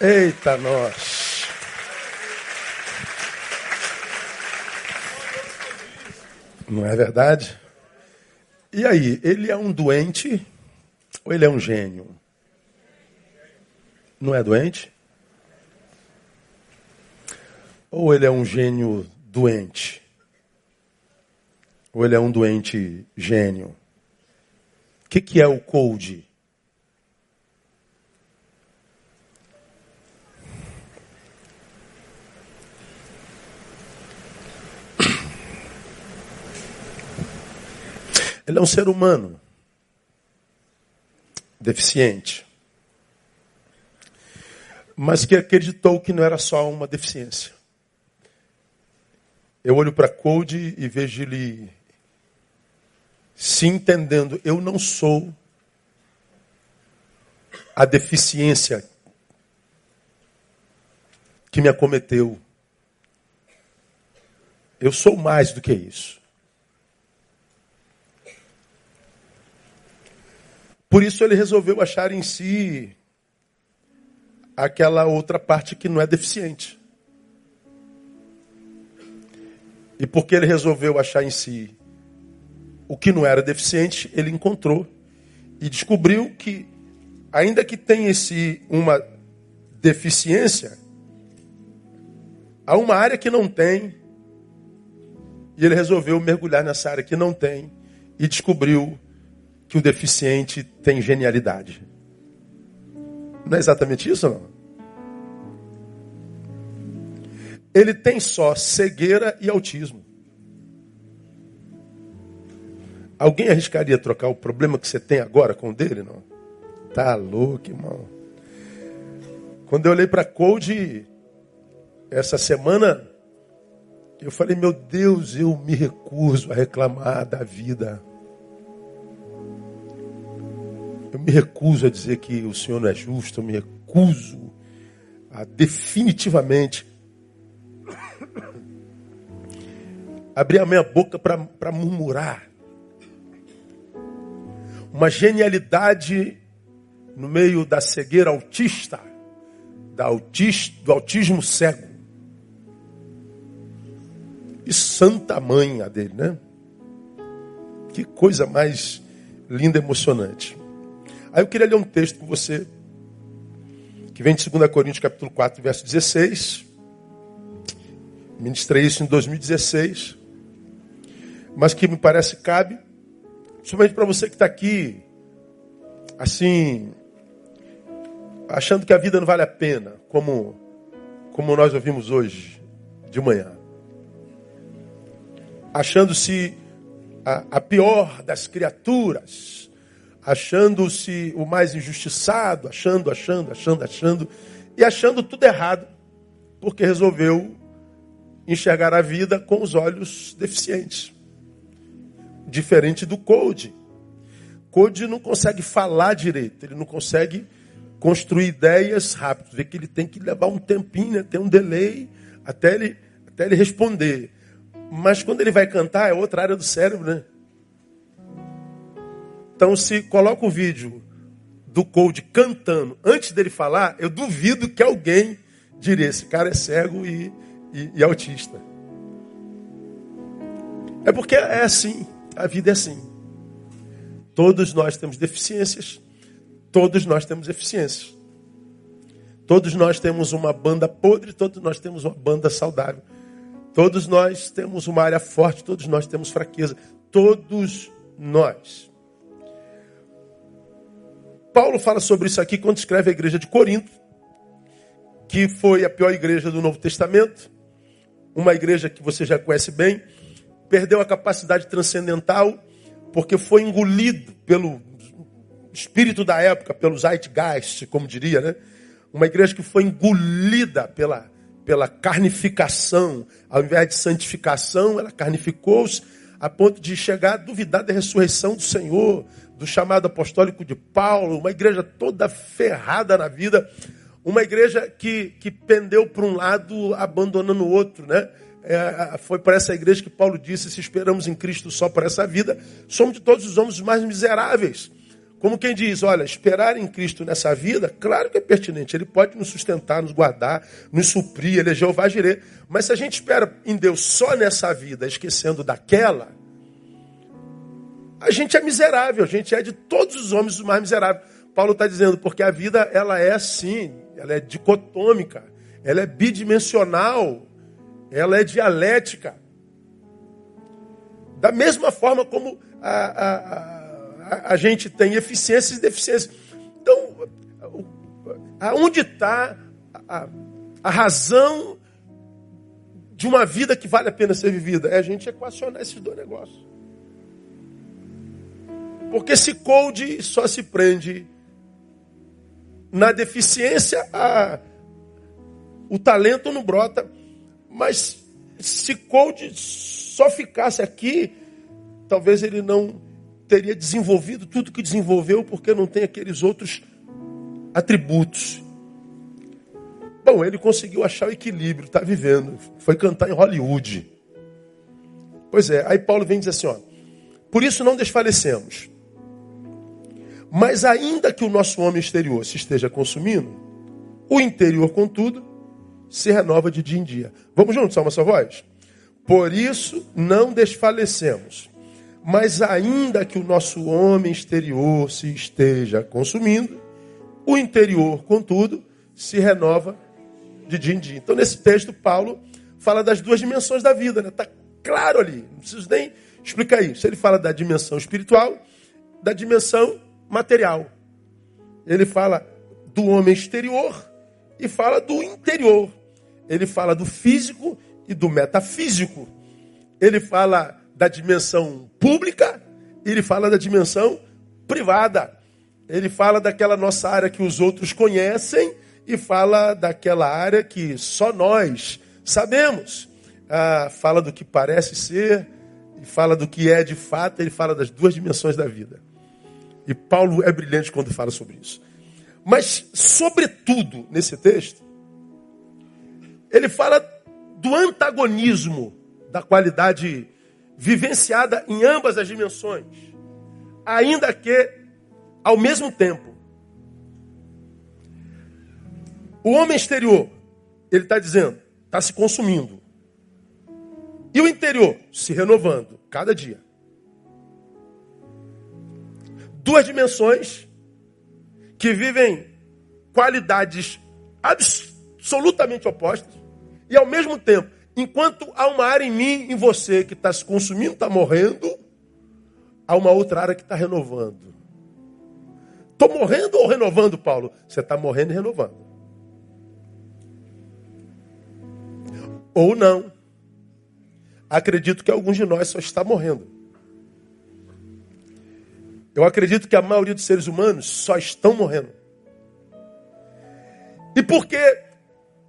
Eita, nós. Não é verdade? E aí, ele é um doente ou ele é um gênio? Não é doente? Ou ele é um gênio doente? Ou ele é um doente gênio? O que, que é o cold? Ele é um ser humano deficiente, mas que acreditou que não era só uma deficiência. Eu olho para Code e vejo ele se entendendo, eu não sou a deficiência que me acometeu. Eu sou mais do que isso. Por isso ele resolveu achar em si aquela outra parte que não é deficiente. E porque ele resolveu achar em si o que não era deficiente, ele encontrou e descobriu que, ainda que tenha em si uma deficiência, há uma área que não tem, e ele resolveu mergulhar nessa área que não tem e descobriu que o deficiente tem genialidade. Não é exatamente isso, não? Ele tem só cegueira e autismo. Alguém arriscaria trocar o problema que você tem agora com o dele, não? Tá louco, irmão. Quando eu olhei para Code essa semana, eu falei, meu Deus, eu me recuso a reclamar da vida. Eu me recuso a dizer que o Senhor não é justo, eu me recuso a definitivamente abrir a minha boca para murmurar. Uma genialidade no meio da cegueira autista, da do autismo cego. E santa mãe a dele, né? Que coisa mais linda emocionante. Aí eu queria ler um texto com você, que vem de 2 Coríntios capítulo 4, verso 16. Ministrei isso em 2016, mas que me parece cabe, principalmente para você que está aqui, assim, achando que a vida não vale a pena, como, como nós ouvimos hoje de manhã. Achando-se a, a pior das criaturas, achando-se o mais injustiçado, achando, achando, achando, achando, e achando tudo errado, porque resolveu enxergar a vida com os olhos deficientes. Diferente do Code. Code não consegue falar direito, ele não consegue construir ideias rápido, vê que ele tem que levar um tempinho, né? tem um delay até ele, até ele responder. Mas quando ele vai cantar, é outra área do cérebro, né? Então, se coloca o vídeo do Cold cantando antes dele falar, eu duvido que alguém diria: esse cara é cego e, e, e autista. É porque é assim, a vida é assim. Todos nós temos deficiências, todos nós temos eficiências. Todos nós temos uma banda podre, todos nós temos uma banda saudável. Todos nós temos uma área forte, todos nós temos fraqueza. Todos nós. Paulo fala sobre isso aqui quando escreve a igreja de Corinto, que foi a pior igreja do Novo Testamento, uma igreja que você já conhece bem, perdeu a capacidade transcendental porque foi engolido pelo espírito da época, pelo zeitgeist, como diria, né? Uma igreja que foi engolida pela, pela carnificação, ao invés de santificação, ela carnificou-se a ponto de chegar a duvidar da ressurreição do Senhor, do chamado apostólico de Paulo, uma igreja toda ferrada na vida, uma igreja que, que pendeu para um lado, abandonando o outro, né? É, foi para essa igreja que Paulo disse: se esperamos em Cristo só para essa vida, somos de todos os homens mais miseráveis. Como quem diz, olha, esperar em Cristo nessa vida, claro que é pertinente. Ele pode nos sustentar, nos guardar, nos suprir, ele é Jeová Jireh. Mas se a gente espera em Deus só nessa vida, esquecendo daquela, a gente é miserável, a gente é de todos os homens o mais miserável. Paulo está dizendo, porque a vida ela é assim, ela é dicotômica, ela é bidimensional, ela é dialética. Da mesma forma como a, a, a, a gente tem eficiências e deficiências. Então, aonde está a, a razão de uma vida que vale a pena ser vivida? É a gente equacionar esses dois negócios. Porque se code só se prende na deficiência, a, o talento não brota. Mas se code só ficasse aqui, talvez ele não teria desenvolvido tudo que desenvolveu, porque não tem aqueles outros atributos. Bom, ele conseguiu achar o equilíbrio, está vivendo. Foi cantar em Hollywood. Pois é, aí Paulo vem dizer assim: ó, por isso não desfalecemos. Mas ainda que o nosso homem exterior se esteja consumindo, o interior, contudo, se renova de dia em dia. Vamos juntos, salva sua voz? Por isso não desfalecemos. Mas ainda que o nosso homem exterior se esteja consumindo, o interior, contudo, se renova de dia em dia. Então, nesse texto, Paulo fala das duas dimensões da vida, né? Está claro ali, não preciso nem explicar isso. Ele fala da dimensão espiritual, da dimensão material. Ele fala do homem exterior e fala do interior. Ele fala do físico e do metafísico. Ele fala da dimensão pública e ele fala da dimensão privada. Ele fala daquela nossa área que os outros conhecem e fala daquela área que só nós sabemos. Ah, fala do que parece ser e fala do que é de fato. Ele fala das duas dimensões da vida. E Paulo é brilhante quando fala sobre isso. Mas, sobretudo, nesse texto, ele fala do antagonismo da qualidade vivenciada em ambas as dimensões, ainda que ao mesmo tempo. O homem exterior, ele está dizendo, está se consumindo. E o interior, se renovando, cada dia. Duas dimensões que vivem qualidades absolutamente opostas e ao mesmo tempo, enquanto há uma área em mim, em você que está se consumindo, está morrendo, há uma outra área que está renovando. Estou morrendo ou renovando, Paulo? Você está morrendo e renovando. Ou não. Acredito que alguns de nós só está morrendo. Eu acredito que a maioria dos seres humanos só estão morrendo. E por que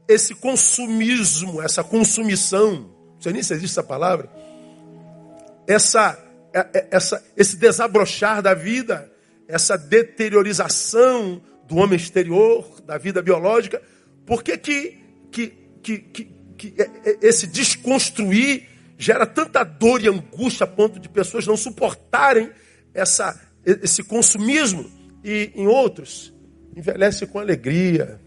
esse consumismo, essa consumição, não sei nem se existe essa palavra, essa, é, é, essa, esse desabrochar da vida, essa deteriorização do homem exterior, da vida biológica, por que, que, que, que, que, que esse desconstruir gera tanta dor e angústia a ponto de pessoas não suportarem essa, esse consumismo e em outros envelhece com alegria.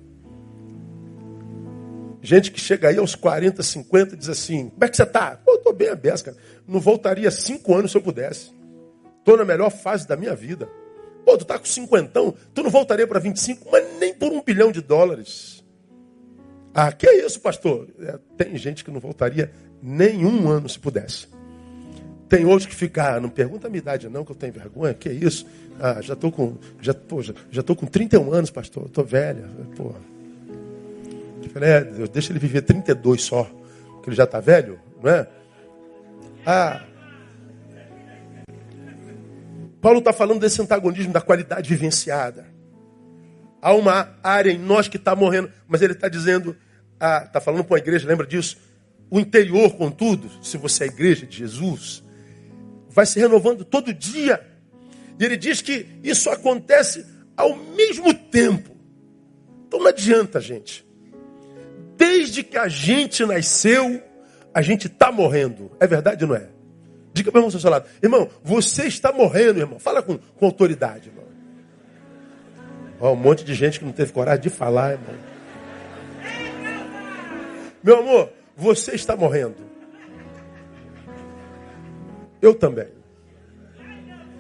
Gente que chega aí aos 40, 50 diz assim: Como é que você está? Eu estou bem aberto, cara. Não voltaria cinco anos se eu pudesse. Estou na melhor fase da minha vida. Pô, tu tá com cinquentão, tu não voltaria para 25, mas nem por um bilhão de dólares. Ah, que é isso, pastor? É, tem gente que não voltaria nenhum ano se pudesse. Tem outros que ficam, ah, não pergunta a minha idade não, que eu tenho vergonha, que isso? Ah, já estou com, já, pô, já, já tô com 31 anos, pastor, estou velha. Pô. Eu falei, é, deixa ele viver 32 só, porque ele já está velho, não é? Ah, Paulo está falando desse antagonismo da qualidade vivenciada. Há uma área em nós que está morrendo, mas ele está dizendo, está ah, falando para a igreja, lembra disso? O interior, contudo, se você é igreja de Jesus, vai se renovando todo dia. E ele diz que isso acontece ao mesmo tempo. Então não adianta, gente. Desde que a gente nasceu, a gente está morrendo. É verdade ou não é? Diga para o irmão ao seu lado. Irmão, você está morrendo, irmão. Fala com, com autoridade, irmão. Ó, um monte de gente que não teve coragem de falar, irmão. Meu amor, você está morrendo. Eu também.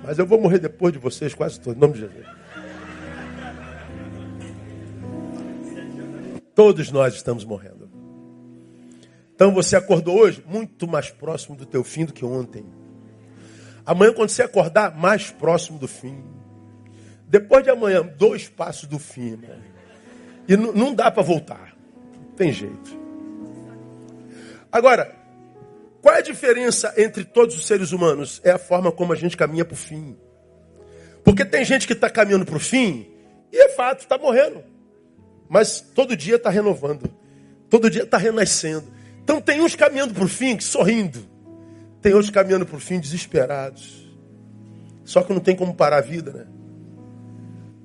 Mas eu vou morrer depois de vocês, quase todos, em nome de Jesus. Todos nós estamos morrendo. Então você acordou hoje muito mais próximo do teu fim do que ontem. Amanhã, quando você acordar, mais próximo do fim. Depois de amanhã, dois passos do fim, irmão. E não dá para voltar. Não tem jeito. Agora, qual é a diferença entre todos os seres humanos? É a forma como a gente caminha para o fim. Porque tem gente que está caminhando para o fim e é fato, está morrendo. Mas todo dia está renovando. Todo dia está renascendo. Então tem uns caminhando para o fim sorrindo. Tem outros caminhando para o fim desesperados. Só que não tem como parar a vida, né?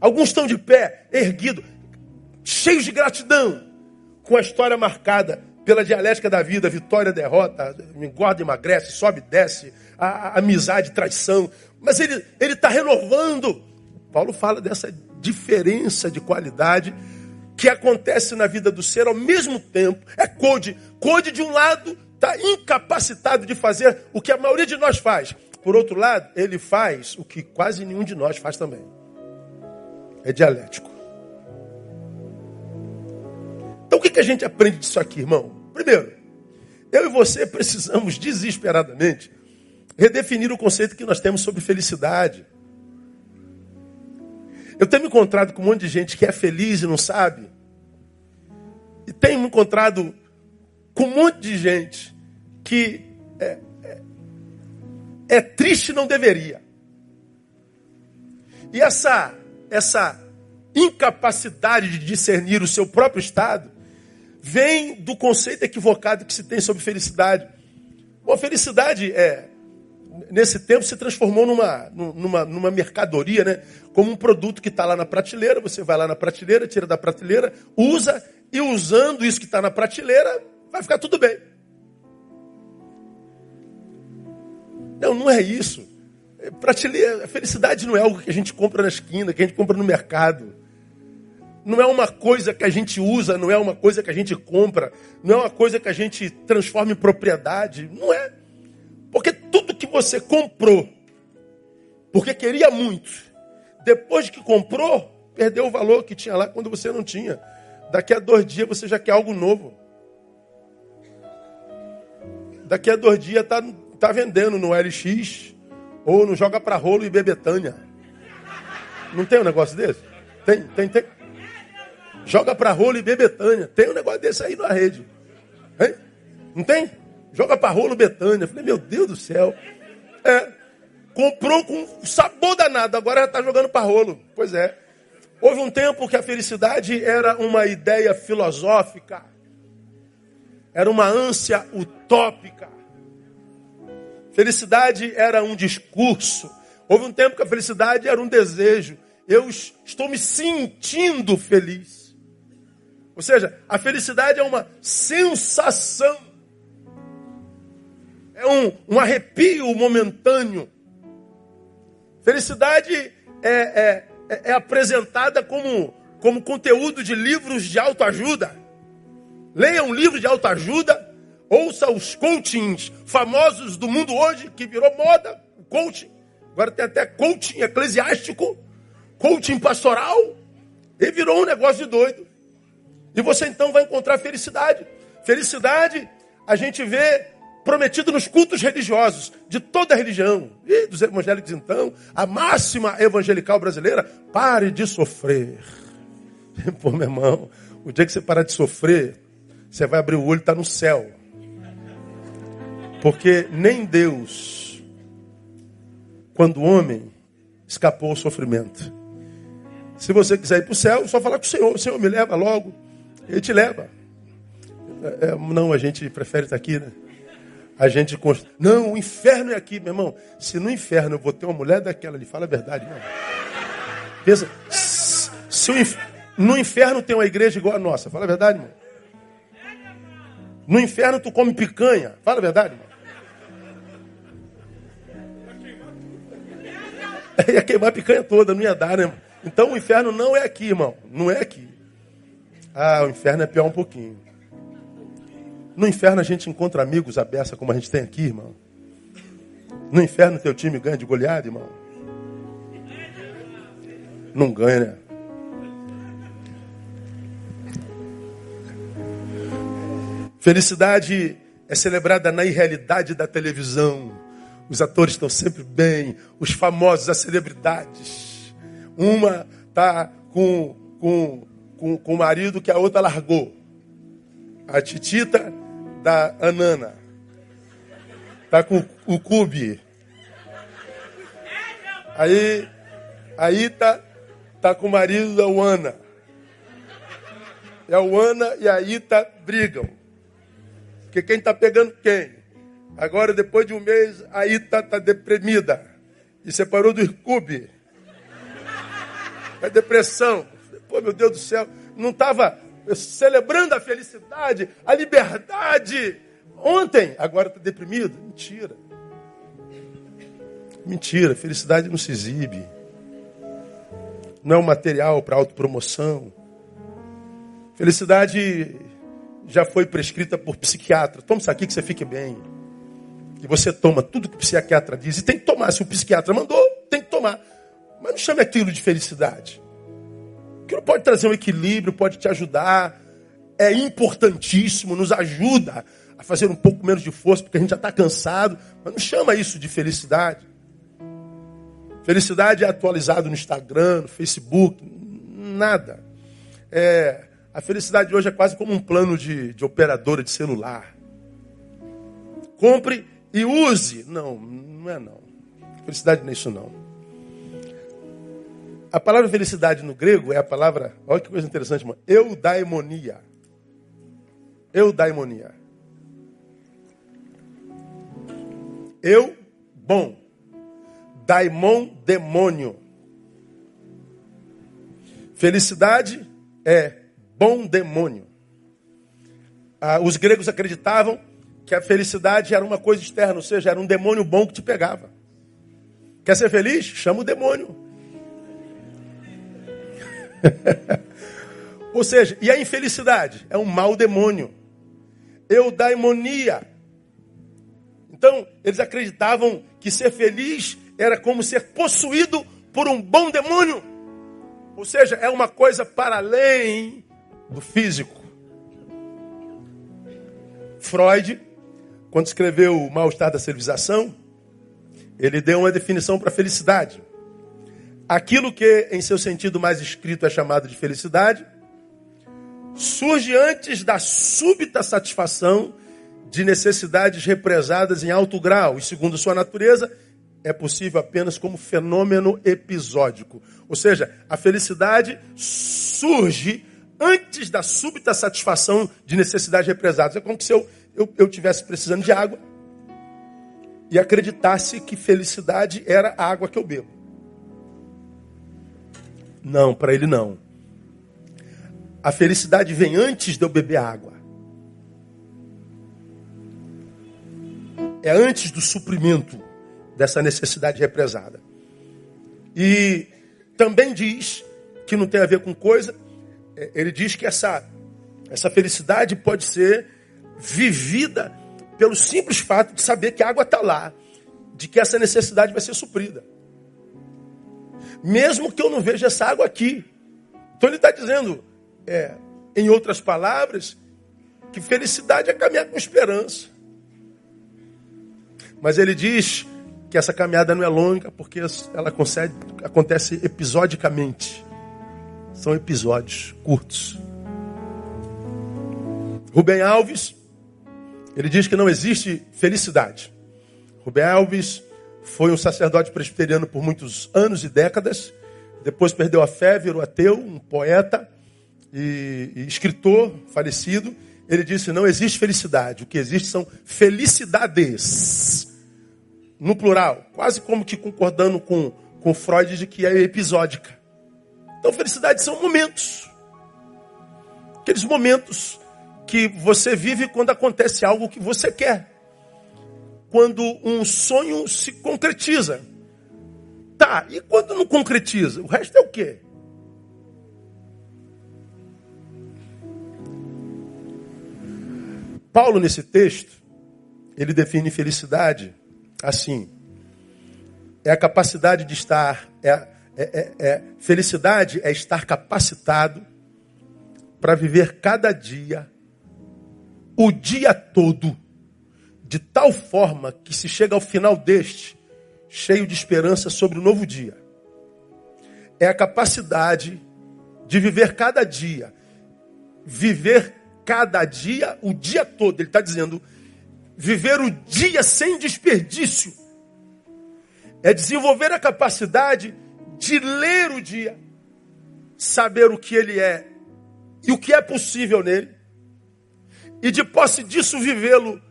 Alguns estão de pé, erguidos, cheios de gratidão, com a história marcada pela dialética da vida, vitória, derrota, engorda, emagrece, sobe, desce, a, a amizade, traição. Mas ele está renovando. Paulo fala dessa diferença de qualidade que acontece na vida do ser ao mesmo tempo. É code. Code, de um lado, está incapacitado de fazer o que a maioria de nós faz. Por outro lado, ele faz o que quase nenhum de nós faz também é dialético. Então o que, que a gente aprende disso aqui, irmão? Primeiro, eu e você precisamos desesperadamente redefinir o conceito que nós temos sobre felicidade. Eu tenho me encontrado com um monte de gente que é feliz e não sabe. E tenho me encontrado com um monte de gente que é, é, é triste e não deveria. E essa essa incapacidade de discernir o seu próprio estado vem do conceito equivocado que se tem sobre felicidade. Bom, felicidade é nesse tempo se transformou numa, numa, numa mercadoria, né? Como um produto que está lá na prateleira, você vai lá na prateleira, tira da prateleira, usa, e usando isso que está na prateleira, vai ficar tudo bem. Não, não é isso. Prateleira, a felicidade não é algo que a gente compra na esquina, que a gente compra no mercado. Não é uma coisa que a gente usa, não é uma coisa que a gente compra, não é uma coisa que a gente transforma em propriedade. Não é. Porque tudo que você comprou, porque queria muito, depois que comprou, perdeu o valor que tinha lá quando você não tinha. Daqui a dois dias você já quer algo novo. Daqui a dois dias está tá vendendo no LX ou não joga para rolo e bebetânia. Não tem um negócio desse? Tem, tem, tem. Joga para rolo e bebetânia. Tem um negócio desse aí na rede. Hein? Não tem? Joga para rolo Betânia. Falei, meu Deus do céu. É, comprou com sabor danado, agora já está jogando para rolo. Pois é. Houve um tempo que a felicidade era uma ideia filosófica, era uma ânsia utópica. Felicidade era um discurso. Houve um tempo que a felicidade era um desejo. Eu estou me sentindo feliz. Ou seja, a felicidade é uma sensação. É um, um arrepio momentâneo. Felicidade é, é, é apresentada como, como conteúdo de livros de autoajuda. Leia um livro de autoajuda Ouça os coachings famosos do mundo hoje, que virou moda, coaching. Agora tem até coaching eclesiástico, coaching pastoral, e virou um negócio de doido. E você então vai encontrar felicidade. Felicidade a gente vê prometido nos cultos religiosos, de toda a religião. E dos evangélicos, então, a máxima evangelical brasileira, pare de sofrer. Pô, meu irmão, o dia que você parar de sofrer, você vai abrir o olho e está no céu. Porque nem Deus, quando homem, escapou ao sofrimento. Se você quiser ir para o céu, só falar com o Senhor. O Senhor me leva logo. Ele te leva. É, é não, a gente prefere estar aqui, né? A gente const... Não, o inferno é aqui, meu irmão. Se no inferno eu vou ter uma mulher daquela, ele fala a verdade, não. Pensa, se inf... no inferno tem uma igreja igual a nossa, fala a verdade, irmão. No inferno tu come picanha, fala a verdade, irmão. ia queimar a picanha toda, não ia dar, né? Então o inferno não é aqui, irmão. Não é aqui. Ah, o inferno é pior um pouquinho. No inferno a gente encontra amigos à beça como a gente tem aqui, irmão. No inferno teu time ganha de goleada, irmão. Não ganha, né? Felicidade é celebrada na irrealidade da televisão. Os atores estão sempre bem, os famosos, as celebridades. Uma tá com, com, com, com o marido que a outra largou. A Titita da Anana. Tá com o Cube. Aí, aí tá, tá com o marido da Uana. E a Uana e a Ita brigam. Porque quem está pegando quem? Agora, depois de um mês, a Ita está deprimida. E separou do Ircube. É depressão. Pô, meu Deus do céu. Não estava celebrando a felicidade, a liberdade. Ontem, agora está deprimido. Mentira. Mentira. Felicidade não se exibe. Não é um material para autopromoção. Felicidade já foi prescrita por psiquiatra. Toma isso aqui que você fique bem. E você toma tudo que o psiquiatra diz. E tem que tomar. Se o psiquiatra mandou, tem que tomar. Mas não chame aquilo de felicidade. Aquilo pode trazer um equilíbrio, pode te ajudar. É importantíssimo, nos ajuda a fazer um pouco menos de força, porque a gente já está cansado. Mas não chama isso de felicidade. Felicidade é atualizado no Instagram, no Facebook, nada. É, a felicidade hoje é quase como um plano de, de operadora de celular. Compre e use. Não, não é não. Felicidade não é isso não. A palavra felicidade no grego é a palavra, olha que coisa interessante, mano. Eudaimonia. Eudaimonia. Eu, bom. Daimon, demônio. Felicidade é bom demônio. Ah, os gregos acreditavam que a felicidade era uma coisa externa, ou seja, era um demônio bom que te pegava. Quer ser feliz? Chama o demônio. ou seja, e a infelicidade? É um mau demônio. Eudaimonia. Então, eles acreditavam que ser feliz era como ser possuído por um bom demônio. Ou seja, é uma coisa para além do físico. Freud, quando escreveu O Mal-Estar da Civilização, ele deu uma definição para felicidade. Aquilo que, em seu sentido mais escrito, é chamado de felicidade, surge antes da súbita satisfação de necessidades represadas em alto grau e, segundo sua natureza, é possível apenas como fenômeno episódico. Ou seja, a felicidade surge antes da súbita satisfação de necessidades represadas. É como se eu, eu, eu tivesse precisando de água e acreditasse que felicidade era a água que eu bebo. Não, para ele não. A felicidade vem antes de eu beber água. É antes do suprimento dessa necessidade represada. E também diz que não tem a ver com coisa, é, ele diz que essa, essa felicidade pode ser vivida pelo simples fato de saber que a água está lá, de que essa necessidade vai ser suprida. Mesmo que eu não veja essa água aqui. Então ele está dizendo, é, em outras palavras, que felicidade é caminhar com esperança. Mas ele diz que essa caminhada não é longa porque ela concede, acontece episodicamente. São episódios curtos. Rubem Alves, ele diz que não existe felicidade. Rubem Alves foi um sacerdote presbiteriano por muitos anos e décadas. Depois perdeu a fé, virou ateu, um poeta e, e escritor falecido. Ele disse: não existe felicidade. O que existe são felicidades. No plural, quase como que concordando com, com Freud de que é episódica. Então, felicidade são momentos. Aqueles momentos que você vive quando acontece algo que você quer quando um sonho se concretiza. Tá, e quando não concretiza? O resto é o quê? Paulo, nesse texto, ele define felicidade assim: é a capacidade de estar, é, é, é, é felicidade é estar capacitado para viver cada dia, o dia todo de tal forma que se chega ao final deste, cheio de esperança sobre o novo dia. É a capacidade de viver cada dia, viver cada dia, o dia todo. Ele está dizendo, viver o dia sem desperdício. É desenvolver a capacidade de ler o dia, saber o que ele é e o que é possível nele, e de posse disso vivê-lo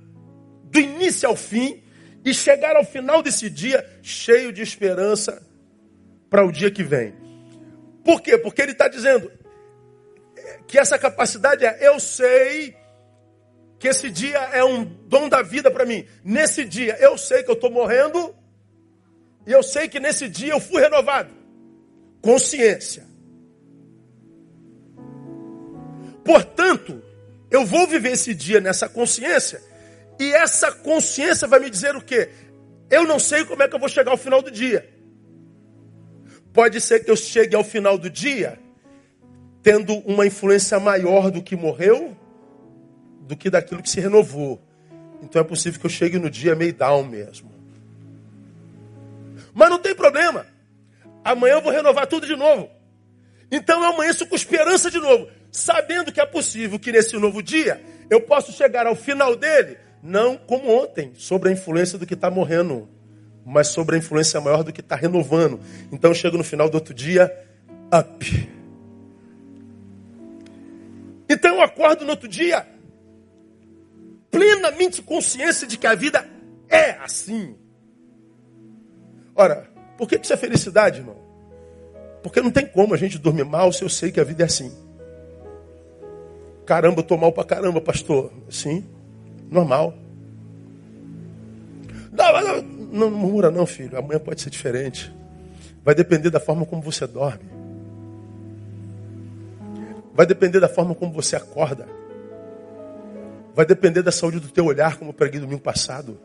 do início ao fim e chegar ao final desse dia cheio de esperança para o dia que vem. Por quê? Porque ele está dizendo que essa capacidade é: eu sei que esse dia é um dom da vida para mim. Nesse dia eu sei que eu estou morrendo e eu sei que nesse dia eu fui renovado. Consciência. Portanto, eu vou viver esse dia nessa consciência, e essa consciência vai me dizer o quê? Eu não sei como é que eu vou chegar ao final do dia. Pode ser que eu chegue ao final do dia tendo uma influência maior do que morreu, do que daquilo que se renovou. Então é possível que eu chegue no dia meio down mesmo. Mas não tem problema. Amanhã eu vou renovar tudo de novo. Então eu amanheço com esperança de novo sabendo que é possível que nesse novo dia eu possa chegar ao final dele, não como ontem, sobre a influência do que está morrendo, mas sobre a influência maior do que está renovando. Então chego no final do outro dia, up. Então eu acordo no outro dia, plenamente consciência de que a vida é assim. Ora, por que isso é felicidade, irmão? Porque não tem como a gente dormir mal se eu sei que a vida é assim. Caramba, eu tô mal pra caramba, pastor. Sim, normal. Não, não, não murmura não, filho. Amanhã pode ser diferente. Vai depender da forma como você dorme. Vai depender da forma como você acorda. Vai depender da saúde do teu olhar, como eu preguei domingo passado.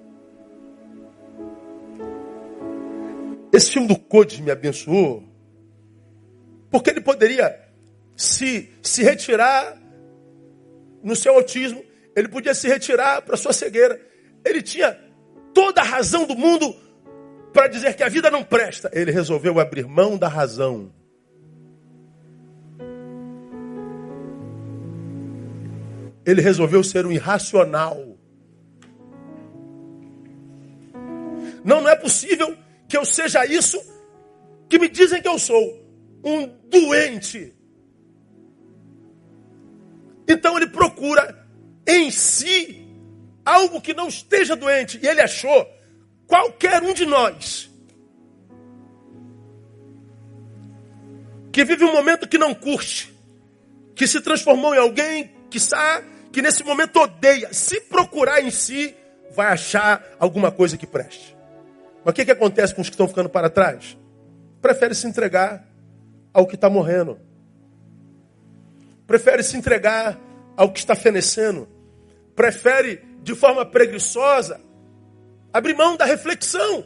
Esse filme do Code me abençoou. Porque ele poderia se, se retirar no seu autismo, ele podia se retirar para sua cegueira. Ele tinha toda a razão do mundo para dizer que a vida não presta. Ele resolveu abrir mão da razão. Ele resolveu ser um irracional. Não, não é possível que eu seja isso que me dizem que eu sou. Um doente. Então ele procura em si algo que não esteja doente. E ele achou qualquer um de nós que vive um momento que não curte, que se transformou em alguém que sabe que nesse momento odeia. Se procurar em si, vai achar alguma coisa que preste. Mas o que, que acontece com os que estão ficando para trás? Prefere se entregar ao que está morrendo prefere se entregar ao que está fenecendo, prefere, de forma preguiçosa, abrir mão da reflexão.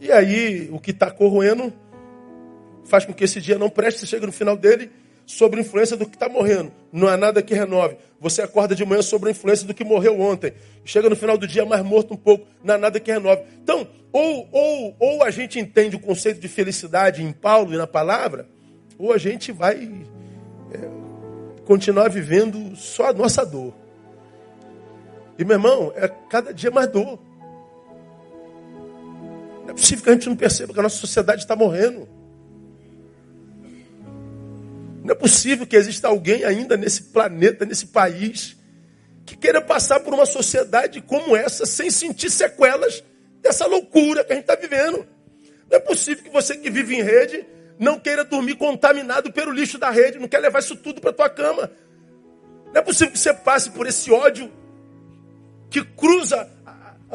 E aí, o que está corroendo faz com que esse dia não preste, chega no final dele sobre a influência do que está morrendo. Não há nada que renove. Você acorda de manhã sobre a influência do que morreu ontem. Chega no final do dia mais morto um pouco. Não há nada que renove. Então, ou, ou, ou a gente entende o conceito de felicidade em Paulo e na palavra, ou a gente vai é, continuar vivendo só a nossa dor. E meu irmão, é cada dia mais dor. Não é possível que a gente não perceba que a nossa sociedade está morrendo. Não é possível que exista alguém ainda nesse planeta, nesse país, que queira passar por uma sociedade como essa sem sentir sequelas dessa loucura que a gente está vivendo. Não é possível que você que vive em rede não queira dormir contaminado pelo lixo da rede, não quer levar isso tudo para tua cama. Não é possível que você passe por esse ódio que cruza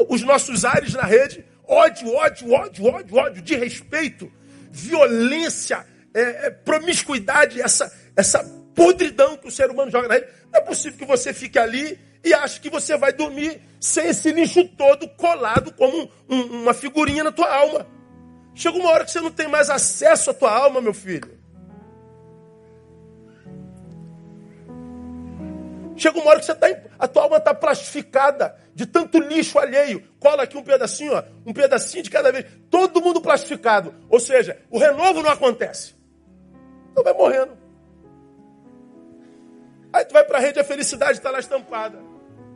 os nossos ares na rede. Ódio, ódio, ódio, ódio, ódio, de respeito, violência, é, é, promiscuidade, essa, essa podridão que o ser humano joga na rede. Não é possível que você fique ali e ache que você vai dormir sem esse lixo todo colado como um, um, uma figurinha na tua alma. Chega uma hora que você não tem mais acesso à tua alma, meu filho. Chega uma hora que você tá, a tua alma está plastificada de tanto lixo alheio. Cola aqui um pedacinho, ó, um pedacinho de cada vez. Todo mundo plastificado. Ou seja, o renovo não acontece. Então vai morrendo. Aí tu vai para a rede, a felicidade está lá estampada.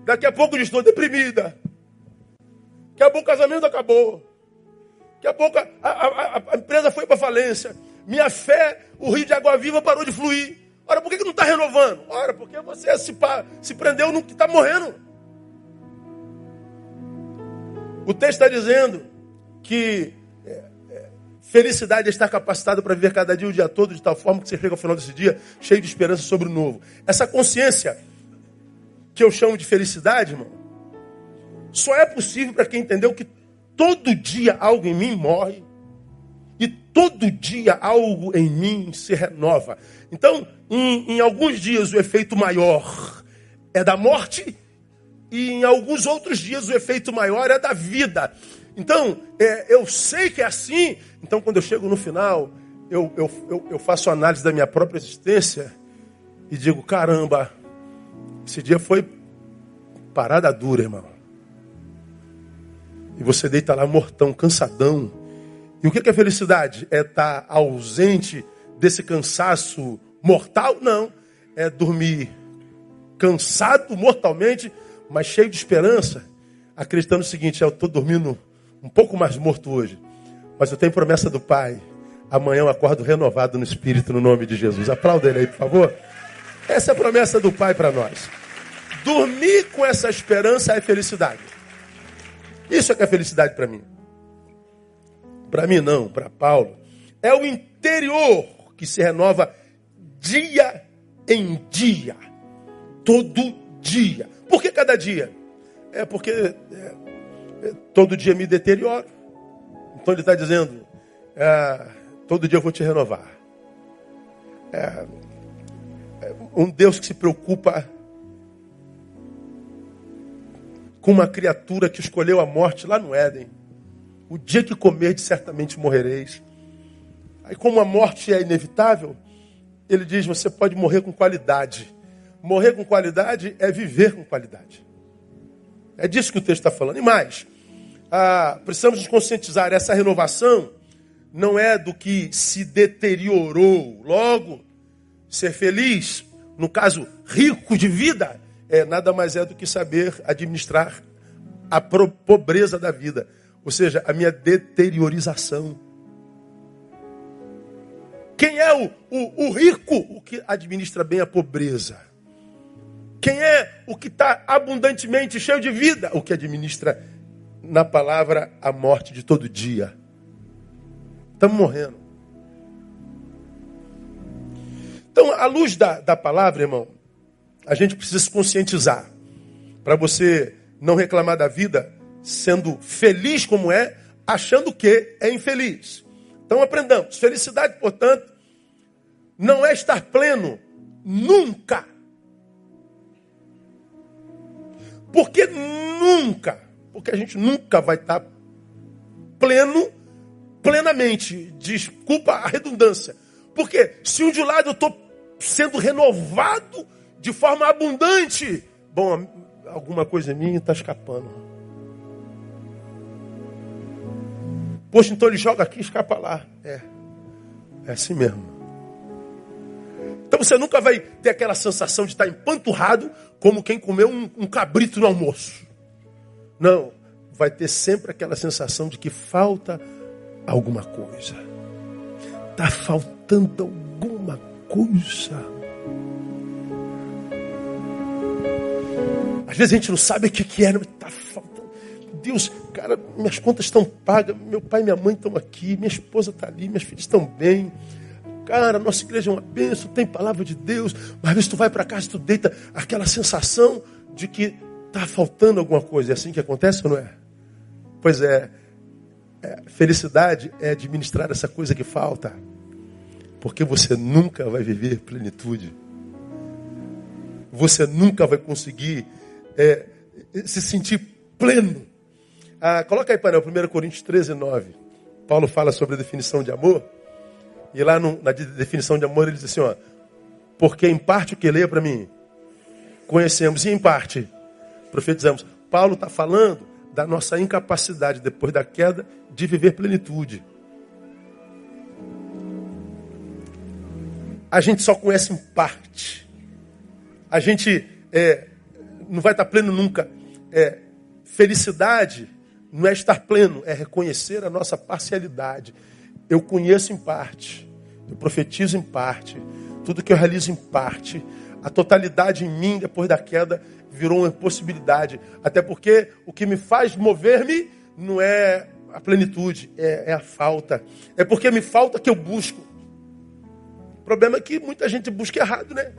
Daqui a pouco diz, estou deprimida. Daqui a pouco o casamento acabou. Daqui a pouco a, a, a, empresa foi para falência. Minha fé, o rio de água viva parou de fluir. Ora, por que, que não está renovando? Ora, porque você se, se prendeu no que está morrendo. O texto está dizendo que é, é, felicidade é estar capacitado para viver cada dia o dia todo de tal forma que você chega ao final desse dia cheio de esperança sobre o novo. Essa consciência que eu chamo de felicidade, irmão, só é possível para quem entendeu que todo dia algo em mim morre e todo dia algo em mim se renova. Então, em, em alguns dias o efeito maior é da morte, e em alguns outros dias o efeito maior é da vida. Então, é, eu sei que é assim, então quando eu chego no final, eu, eu, eu, eu faço análise da minha própria existência e digo: caramba, esse dia foi parada dura, irmão. E você deita lá mortão, cansadão. E o que é felicidade? É estar tá ausente desse cansaço mortal? Não. É dormir cansado mortalmente, mas cheio de esperança, acreditando o seguinte: eu estou dormindo um pouco mais morto hoje, mas eu tenho promessa do Pai. Amanhã eu acordo renovado no Espírito, no nome de Jesus. Aplauda ele aí, por favor. Essa é a promessa do Pai para nós. Dormir com essa esperança é felicidade. Isso é que é felicidade para mim. Para mim não, para Paulo. É o interior que se renova dia em dia. Todo dia. Por que cada dia? É porque é, é, todo dia me deterioro. Então ele está dizendo: é, todo dia eu vou te renovar. É, é, um Deus que se preocupa com uma criatura que escolheu a morte lá no Éden. O dia que comerdes, certamente morrereis. Aí, como a morte é inevitável, ele diz: você pode morrer com qualidade. Morrer com qualidade é viver com qualidade. É disso que o texto está falando. E mais, ah, precisamos nos conscientizar: essa renovação não é do que se deteriorou. Logo, ser feliz, no caso, rico de vida, é nada mais é do que saber administrar a pobreza da vida, ou seja, a minha deteriorização. Quem é o, o, o rico? O que administra bem a pobreza. Quem é o que está abundantemente cheio de vida? O que administra, na palavra, a morte de todo dia. Estamos morrendo. Então, à luz da, da palavra, irmão, a gente precisa se conscientizar. Para você não reclamar da vida sendo feliz como é, achando que é infeliz. Então aprendamos. Felicidade, portanto, não é estar pleno nunca. Por que nunca? Porque a gente nunca vai estar pleno, plenamente. Desculpa a redundância. Porque se um de lado eu estou sendo renovado de forma abundante, bom, alguma coisa minha está escapando. Poxa, então ele joga aqui e escapa lá. É. É assim mesmo. Então você nunca vai ter aquela sensação de estar empanturrado como quem comeu um, um cabrito no almoço. Não. Vai ter sempre aquela sensação de que falta alguma coisa. Está faltando alguma coisa. Às vezes a gente não sabe o que, que é, está faltando. Deus, cara, minhas contas estão pagas, meu pai e minha mãe estão aqui, minha esposa está ali, minhas filhas estão bem. Cara, nossa igreja é uma bênção, tem palavra de Deus, mas às vezes tu vai para casa e tu deita aquela sensação de que está faltando alguma coisa. É assim que acontece ou não é? Pois é, é, felicidade é administrar essa coisa que falta, porque você nunca vai viver plenitude. você nunca vai conseguir é, se sentir pleno. Ah, coloca aí, painel, 1 Coríntios 13, 9. Paulo fala sobre a definição de amor. E lá no, na definição de amor ele diz assim, ó. Porque em parte o que leia para mim, conhecemos e em parte profetizamos. Paulo está falando da nossa incapacidade depois da queda de viver plenitude. A gente só conhece em parte. A gente é, não vai estar pleno nunca. É, felicidade não é estar pleno, é reconhecer a nossa parcialidade. Eu conheço em parte, eu profetizo em parte, tudo que eu realizo em parte. A totalidade em mim, depois da queda, virou uma impossibilidade. Até porque o que me faz mover-me não é a plenitude, é, é, a falta. É porque me falta que eu busco. O problema é que muita gente busca errado, né?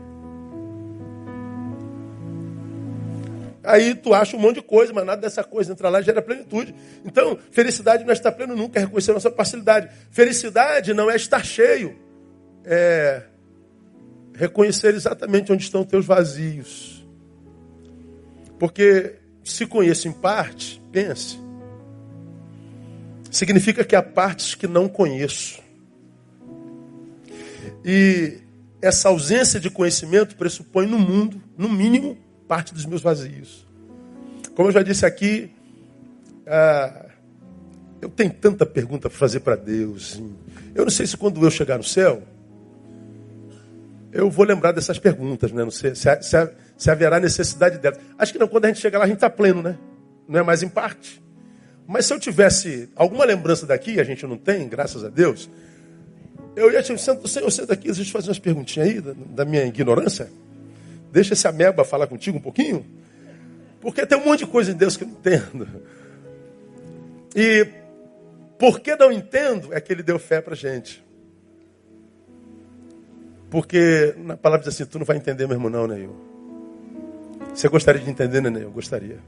Aí tu acha um monte de coisa, mas nada dessa coisa entra lá gera plenitude. Então, felicidade não é estar pleno nunca, é reconhecer nossa parcialidade. Felicidade não é estar cheio, é reconhecer exatamente onde estão teus vazios. Porque se conheço em parte, pense, significa que há partes que não conheço. E essa ausência de conhecimento pressupõe no mundo, no mínimo, parte dos meus vazios. Como eu já disse aqui, ah, eu tenho tanta pergunta para fazer para Deus. Eu não sei se quando eu chegar no céu, eu vou lembrar dessas perguntas, né? Não sei se, se, se haverá necessidade delas. Acho que não, quando a gente chegar lá, a gente está pleno, né? Não é mais em parte. Mas se eu tivesse alguma lembrança daqui, a gente não tem, graças a Deus, eu ia te eu sento aqui, deixa eu fazer umas perguntinhas aí da, da minha ignorância. Deixa esse ameba falar contigo um pouquinho. Porque tem um monte de coisa em Deus que eu não entendo. E porque não entendo é que ele deu fé para gente. Porque na palavra diz assim, tu não vai entender mesmo não, né, eu? Você gostaria de entender, né, eu? Gostaria.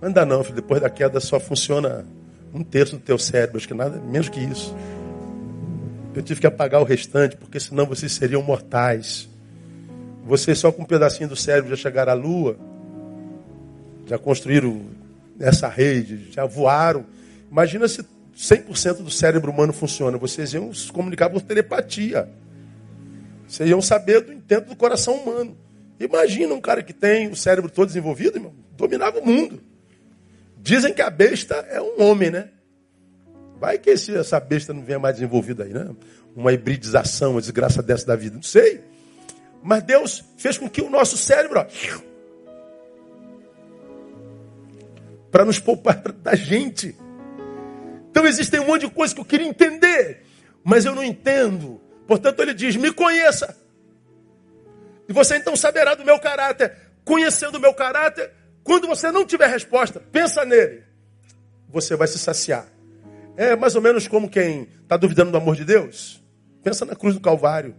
Não dá não, filho. Depois da queda só funciona um terço do teu cérebro. Acho que nada, menos que isso. Eu tive que apagar o restante, porque senão vocês seriam mortais. Vocês só com um pedacinho do cérebro já chegaram à lua, já construíram essa rede, já voaram. Imagina se 100% do cérebro humano funciona. Vocês iam se comunicar por telepatia. Vocês iam saber do intento do coração humano. Imagina um cara que tem o cérebro todo desenvolvido, irmão, dominava o mundo. Dizem que a besta é um homem, né? Vai que esse, essa besta não venha mais desenvolvida aí, né? Uma hibridização, uma desgraça dessa da vida. Não sei. Mas Deus fez com que o nosso cérebro, para nos poupar da gente. Então existem um monte de coisas que eu queria entender, mas eu não entendo. Portanto, ele diz: me conheça. E você então saberá do meu caráter. Conhecendo o meu caráter, quando você não tiver resposta, pensa nele. Você vai se saciar. É mais ou menos como quem está duvidando do amor de Deus. Pensa na cruz do Calvário.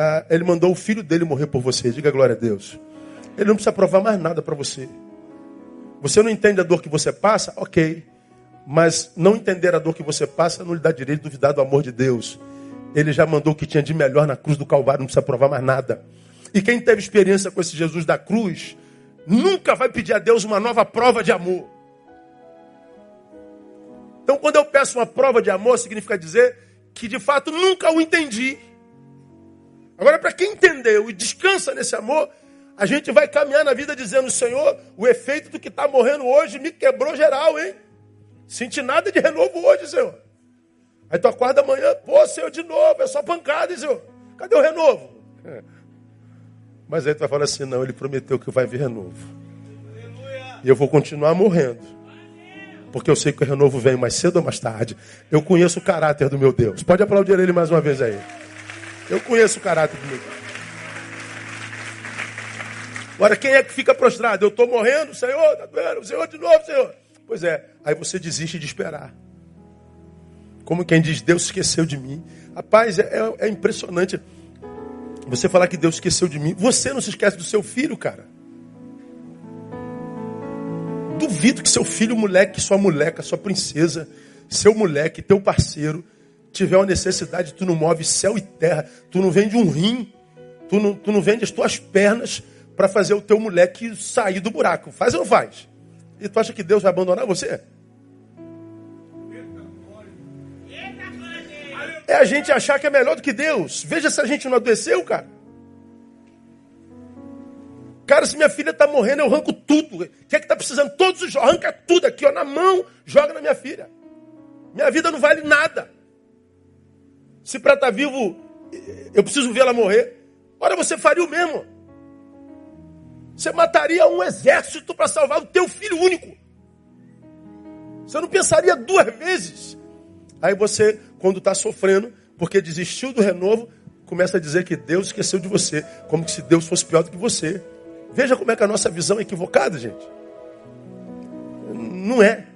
Ah, ele mandou o filho dele morrer por você. Diga glória a Deus. Ele não precisa provar mais nada para você. Você não entende a dor que você passa? Ok. Mas não entender a dor que você passa não lhe dá direito de duvidar do amor de Deus. Ele já mandou o que tinha de melhor na cruz do Calvário, não precisa provar mais nada. E quem teve experiência com esse Jesus da cruz, nunca vai pedir a Deus uma nova prova de amor. Então, quando eu peço uma prova de amor, significa dizer que de fato nunca o entendi. Agora, para quem entendeu e descansa nesse amor, a gente vai caminhar na vida dizendo: Senhor, o efeito do que está morrendo hoje me quebrou geral, hein? Senti nada de renovo hoje, Senhor. Aí tu acorda amanhã, pô, Senhor, de novo, é só pancada, hein, Senhor? Cadê o renovo? Mas aí tu vai falar assim: não, ele prometeu que vai vir renovo. E eu vou continuar morrendo. Porque eu sei que o renovo vem mais cedo ou mais tarde. Eu conheço o caráter do meu Deus. Pode aplaudir ele mais uma vez aí. Eu conheço o caráter do meu. Agora, quem é que fica prostrado? Eu estou morrendo, Senhor, está doendo, Senhor de novo, Senhor. Pois é, aí você desiste de esperar. Como quem diz, Deus esqueceu de mim. Rapaz, é, é, é impressionante você falar que Deus esqueceu de mim. Você não se esquece do seu filho, cara. Duvido que seu filho, moleque, sua moleca, sua princesa, seu moleque, teu parceiro, tiver uma necessidade, tu não move céu e terra, tu não vende um rim, Tu não, tu não vende as tuas pernas para fazer o teu moleque sair do buraco. Faz ou não faz? E tu acha que Deus vai abandonar você? É a gente achar que é melhor do que Deus. Veja se a gente não adoeceu, cara. Cara, se minha filha está morrendo, eu arranco tudo. O que é que está precisando? Todos os arranca tudo aqui, ó, na mão, joga na minha filha. Minha vida não vale nada. Se para estar tá vivo, eu preciso ver ela morrer. Ora, você faria o mesmo. Você mataria um exército para salvar o teu filho único. Você não pensaria duas vezes. Aí você, quando está sofrendo, porque desistiu do renovo, começa a dizer que Deus esqueceu de você, como se Deus fosse pior do que você. Veja como é que a nossa visão é equivocada, gente. Não é.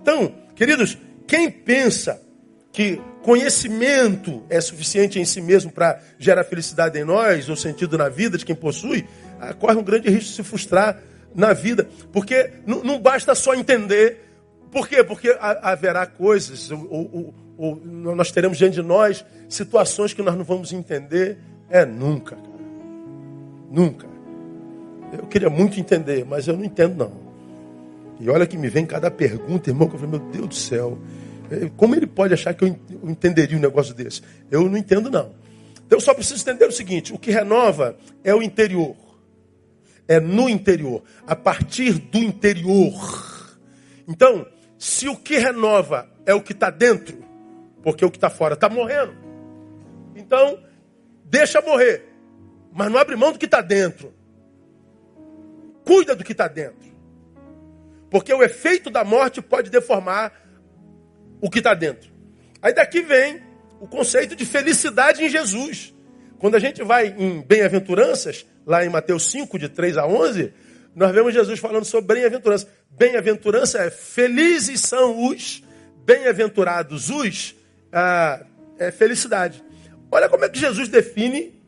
Então, queridos, quem pensa que conhecimento é suficiente em si mesmo para gerar felicidade em nós, ou sentido na vida de quem possui, ah, corre um grande risco de se frustrar na vida. Porque não, basta só entender. Por quê? Porque haverá coisas, ou, ou, ou, nós teremos diante de nós situações que nós não vamos entender. É nunca. Nunca. Eu queria muito entender, mas eu não entendo não. E olha que me vem cada pergunta, irmão, que eu falei, meu Deus do céu. Como ele pode achar que eu entenderia um negócio desse? Eu não entendo não. Então eu só preciso entender o seguinte, o que renova é o interior. É no interior, a partir do interior. Então, se o que renova é o que está dentro, porque o que está fora está morrendo, então deixa morrer, mas não abre mão do que está dentro. Cuida do que está dentro. Porque o efeito da morte pode deformar o que está dentro. Aí daqui vem o conceito de felicidade em Jesus. Quando a gente vai em bem-aventuranças, lá em Mateus 5, de 3 a 11, nós vemos Jesus falando sobre bem-aventurança. Bem-aventurança é felizes são os, bem-aventurados os, ah, é felicidade. Olha como é que Jesus define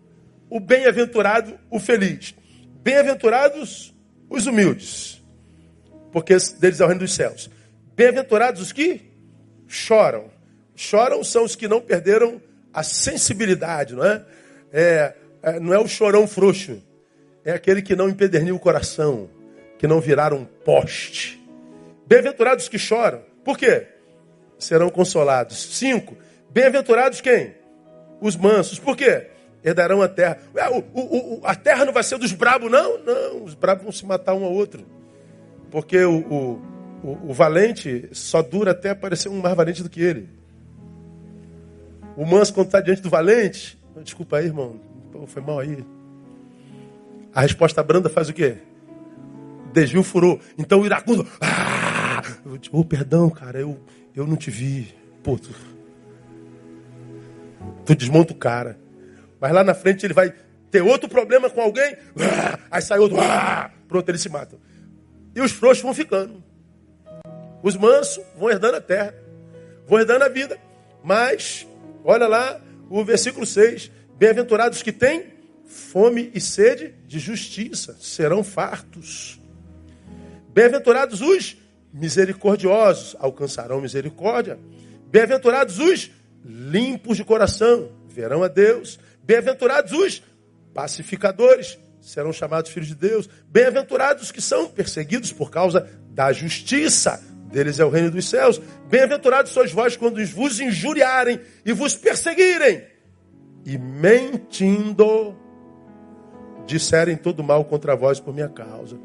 o bem-aventurado, o feliz. Bem-aventurados os humildes, porque deles é o reino dos céus. Bem-aventurados os que choram. Choram são os que não perderam a sensibilidade, não é? é, é não é o chorão frouxo, é aquele que não empederniu o coração, que não viraram um poste. Bem-aventurados que choram. Por quê? Serão consolados. Cinco. Bem-aventurados quem? Os mansos. Por quê? herdarão a terra. O, o, o, a terra não vai ser dos brabos, não? Não, os brabos vão se matar um ao outro. Porque o, o, valente só dura até aparecer um mais valente do que ele. O manso, quando está diante do valente, desculpa aí, irmão, foi mal aí. A resposta branda faz o quê? Desvio furou. Então o iracundo, ah, oh, perdão, cara, eu, eu não te vi. Pô, tu, tu desmonta o cara. Mas lá na frente ele vai ter outro problema com alguém, ah, aí sai outro, ah, pronto, eles se matam. E os frouxos vão ficando. Os mansos vão herdando a terra, vão herdando a vida. Mas, olha lá o versículo 6: Bem-aventurados que têm fome e sede de justiça, serão fartos. Bem-aventurados os misericordiosos, alcançarão misericórdia. Bem-aventurados os limpos de coração, verão a Deus. Bem-aventurados os pacificadores, serão chamados filhos de Deus. Bem-aventurados os que são perseguidos por causa da justiça, deles é o reino dos céus. Bem-aventurados sois vós quando vos injuriarem e vos perseguirem, e mentindo, disserem todo mal contra vós por minha causa.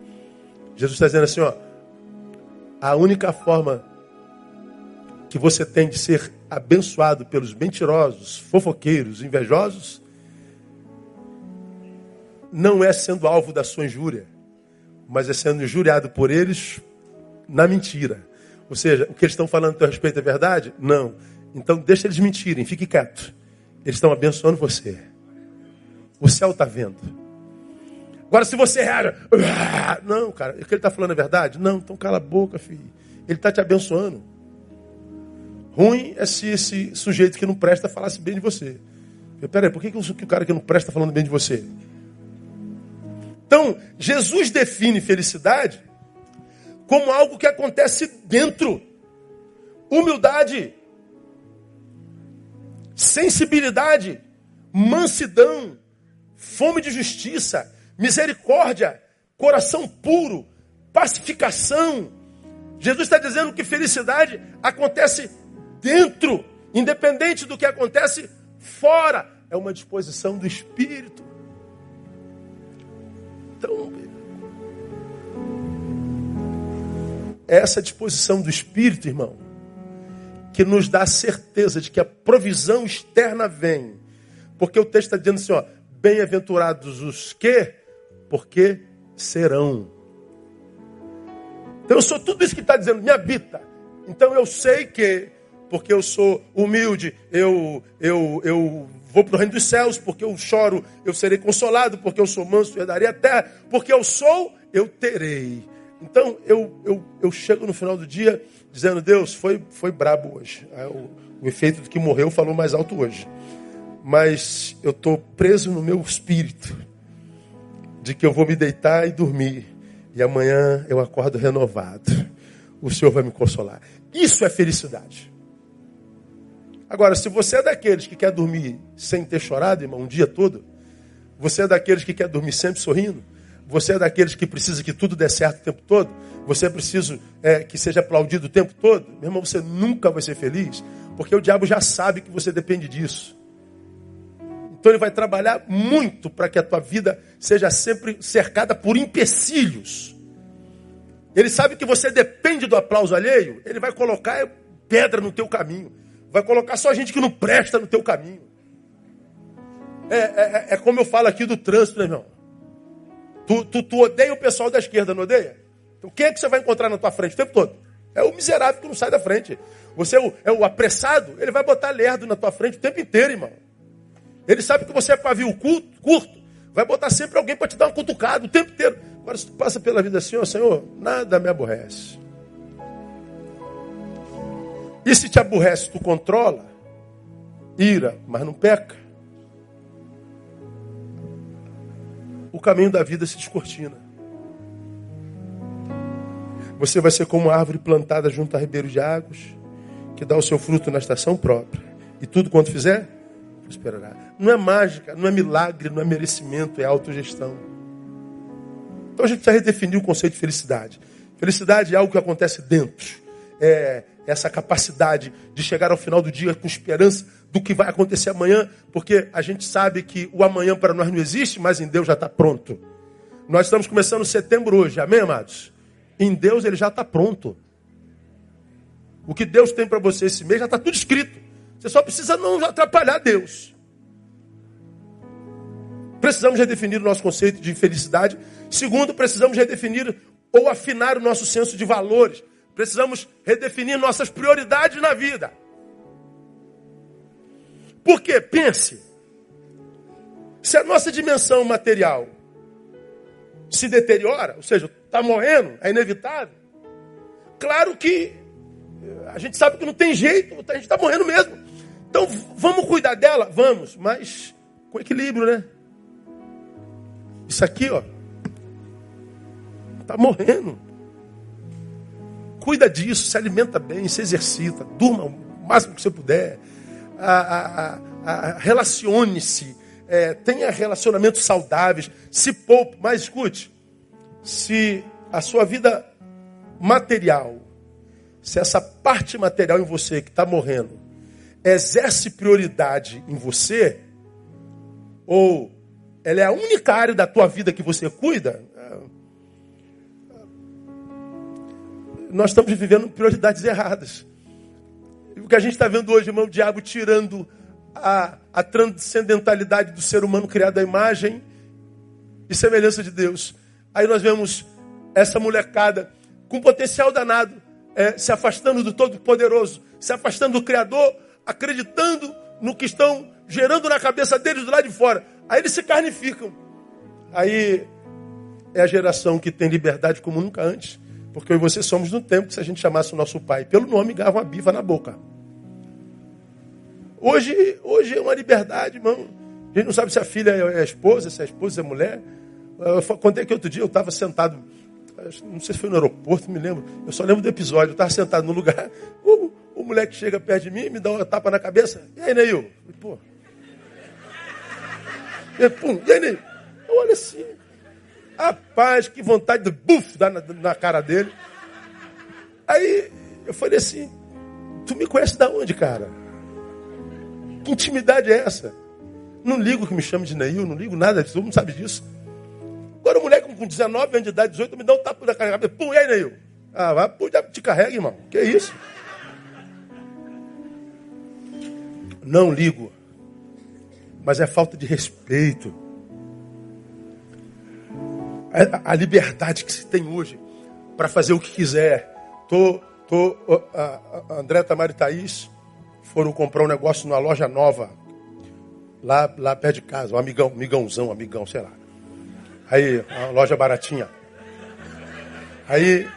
Jesus está dizendo assim: ó, a única forma que você tem de ser abençoado pelos mentirosos, fofoqueiros, invejosos, não é sendo alvo da sua injúria, mas é sendo injuriado por eles na mentira. Ou seja, o que eles estão falando a teu respeito é verdade? Não. Então deixa eles mentirem, fique quieto. Eles estão abençoando você. O céu está vendo. Agora, se você reage, ah, não, cara, o que ele está falando é verdade? Não, então cala a boca, filho. Ele está te abençoando. Ruim é se esse sujeito que não presta falasse bem de você. Peraí, por que, que o cara que não presta está falando bem de você? Então, Jesus define felicidade como algo que acontece dentro. Humildade, sensibilidade, mansidão, fome de justiça, misericórdia, coração puro, pacificação. Jesus está dizendo que felicidade acontece dentro, independente do que acontece fora. É uma disposição do espírito. Então, é essa disposição do espírito, irmão, que nos dá a certeza de que a provisão externa vem. Porque o texto está dizendo assim, ó, bem-aventurados os que, porque serão. Então eu sou tudo isso que está dizendo, me habita. Então eu sei que, porque eu sou humilde, eu, eu, eu vou para o reino dos céus, porque eu choro, eu serei consolado, porque eu sou manso, herdarei a terra, porque eu sou, eu terei. Então eu, eu, eu chego no final do dia dizendo, Deus, foi, foi brabo hoje. É, o, o efeito do que morreu falou mais alto hoje. Mas eu estou preso no meu espírito de que eu vou me deitar e dormir. E amanhã eu acordo renovado. O Senhor vai me consolar. Isso é felicidade. Agora, se você é daqueles que quer dormir sem ter chorado, irmão, um dia todo, você é daqueles que quer dormir sempre sorrindo, você é daqueles que precisa que tudo dê certo o tempo todo, você é preciso é, que seja aplaudido o tempo todo, meu irmão, você nunca vai ser feliz, porque o diabo já sabe que você depende disso. Então ele vai trabalhar muito para que a tua vida seja sempre cercada por empecilhos. Ele sabe que você depende do aplauso alheio, ele vai colocar pedra no teu caminho. Vai colocar só gente que não presta no teu caminho. É, é, é como eu falo aqui do trânsito, né, irmão? Tu, tu, tu odeia o pessoal da esquerda, não odeia? Então quem é que você vai encontrar na tua frente o tempo todo? É o miserável que não sai da frente. Você é o, é o apressado, ele vai botar lerdo na tua frente o tempo inteiro, irmão. Ele sabe que você é pavio curto, curto vai botar sempre alguém para te dar uma cutucada o tempo inteiro. Agora, se tu passa pela vida assim, ó, Senhor, nada me aborrece. E se te aborrece, tu controla, ira, mas não peca. O caminho da vida se descortina. Você vai ser como uma árvore plantada junto a ribeiro de águas, que dá o seu fruto na estação própria. E tudo quanto fizer, prosperará. Não é mágica, não é milagre, não é merecimento, é autogestão. Então a gente precisa redefinir o conceito de felicidade. Felicidade é algo que acontece dentro. É, essa capacidade de chegar ao final do dia com esperança do que vai acontecer amanhã, porque a gente sabe que o amanhã para nós não existe, mas em Deus já está pronto. Nós estamos começando setembro hoje, amém, amados? Em Deus ele já está pronto. O que Deus tem para você esse mês já está tudo escrito. Você só precisa não atrapalhar Deus. Precisamos redefinir o nosso conceito de felicidade. Segundo, precisamos redefinir ou afinar o nosso senso de valores. Precisamos redefinir nossas prioridades na vida. Por quê? Pense. Se a nossa dimensão material se deteriora, ou seja, está morrendo, é inevitável. Claro que a gente sabe que não tem jeito, a gente está morrendo mesmo. Então vamos cuidar dela? Vamos, mas com equilíbrio, né? Isso aqui, ó, está morrendo. Cuida disso, se alimenta bem, se exercita, durma o máximo que você puder. Relacione-se, é, tenha relacionamentos saudáveis, se poupe. Mas escute, se a sua vida material, se essa parte material em você que está morrendo, exerce prioridade em você, ou ela é a única área da tua vida que você cuida, nós estamos vivendo prioridades erradas. O que a gente está vendo hoje, irmão, o diabo tirando a, a transcendentalidade do ser humano criado à imagem e semelhança de Deus. Aí nós vemos essa molecada com potencial danado, é, se afastando do Todo-Poderoso, se afastando do Criador, acreditando no que estão gerando na cabeça deles do lado de fora. Aí eles se carnificam. Aí é a geração que tem liberdade como nunca antes. Porque eu e você somos no tempo que se a gente chamasse o nosso pai pelo nome, ganhava uma bifa na boca. Hoje, hoje é uma liberdade, irmão. A gente não sabe se a filha é a esposa, se a esposa é a mulher. Eu contei que outro dia eu estava sentado, não sei se foi no aeroporto, me lembro. Eu só lembro do episódio. Eu estava sentado no lugar, o, o moleque chega perto de mim, me dá uma tapa na cabeça. E aí, Neil? Pô. E, pum, e aí, eu olho assim. Rapaz, que vontade de buf dar na, na cara dele. Aí eu falei assim, tu me conhece da onde, cara? Que intimidade é essa? Não ligo que me chame de Neil, não ligo nada, todo mundo sabe disso. Agora o moleque com 19 anos de idade, 18, me dá um tapa da cara. Pum, e aí, Neil? Ah, vai, pô, te carrega, irmão. Que isso? Não ligo. Mas é falta de respeito. A, a liberdade que se tem hoje para fazer o que quiser. Tô, tô, a, André Tamara e Thaís foram comprar um negócio numa loja nova, lá, lá perto de casa, um amigão, amigãozão, amigão, sei lá. Aí, uma loja baratinha. Aí,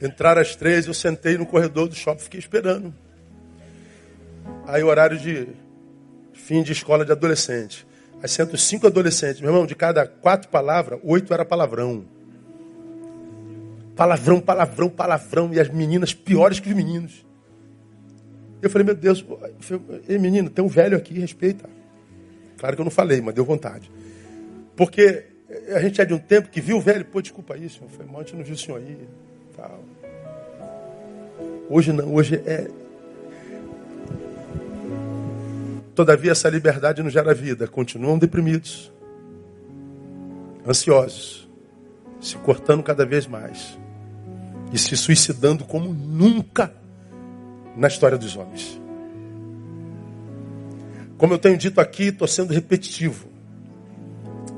entraram as três, eu sentei no corredor do shopping, fiquei esperando. Aí, horário de fim de escola de adolescente. Aí sentam cinco adolescentes. Meu irmão, de cada quatro palavras, oito era palavrão. Palavrão, palavrão, palavrão. E as meninas piores que os meninos. Eu falei, meu Deus, ei menino, tem um velho aqui, respeita. Claro que eu não falei, mas deu vontade. Porque a gente é de um tempo que viu o velho, pô, desculpa isso, foi mal, a gente não viu o senhor aí. Tal. Hoje não, hoje é. Todavia essa liberdade não gera vida, continuam deprimidos, ansiosos, se cortando cada vez mais e se suicidando como nunca na história dos homens. Como eu tenho dito aqui, estou sendo repetitivo.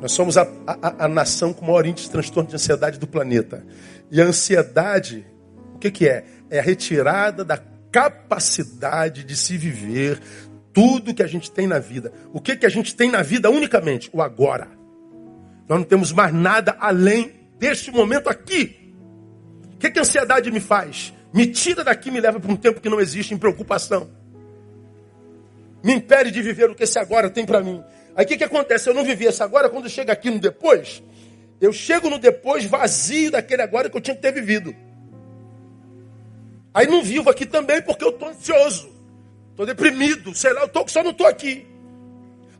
Nós somos a, a, a, nação com maior índice de transtorno de ansiedade do planeta. E a ansiedade, o que, que é? É a retirada da capacidade de se viver tudo que a gente tem na vida. O que, que a gente tem na vida unicamente? O agora. Nós não temos mais nada além deste momento aqui. O que, que a ansiedade me faz? Me tira daqui, me leva para um tempo que não existe em preocupação. Me impede de viver o que esse agora tem para mim. Aí o que, que acontece? Eu não vivi esse agora, quando chega aqui no depois, eu chego no depois vazio daquele agora que eu tinha que ter vivido. Aí não vivo aqui também porque eu estou ansioso, estou deprimido, sei lá, eu tô, só não estou aqui.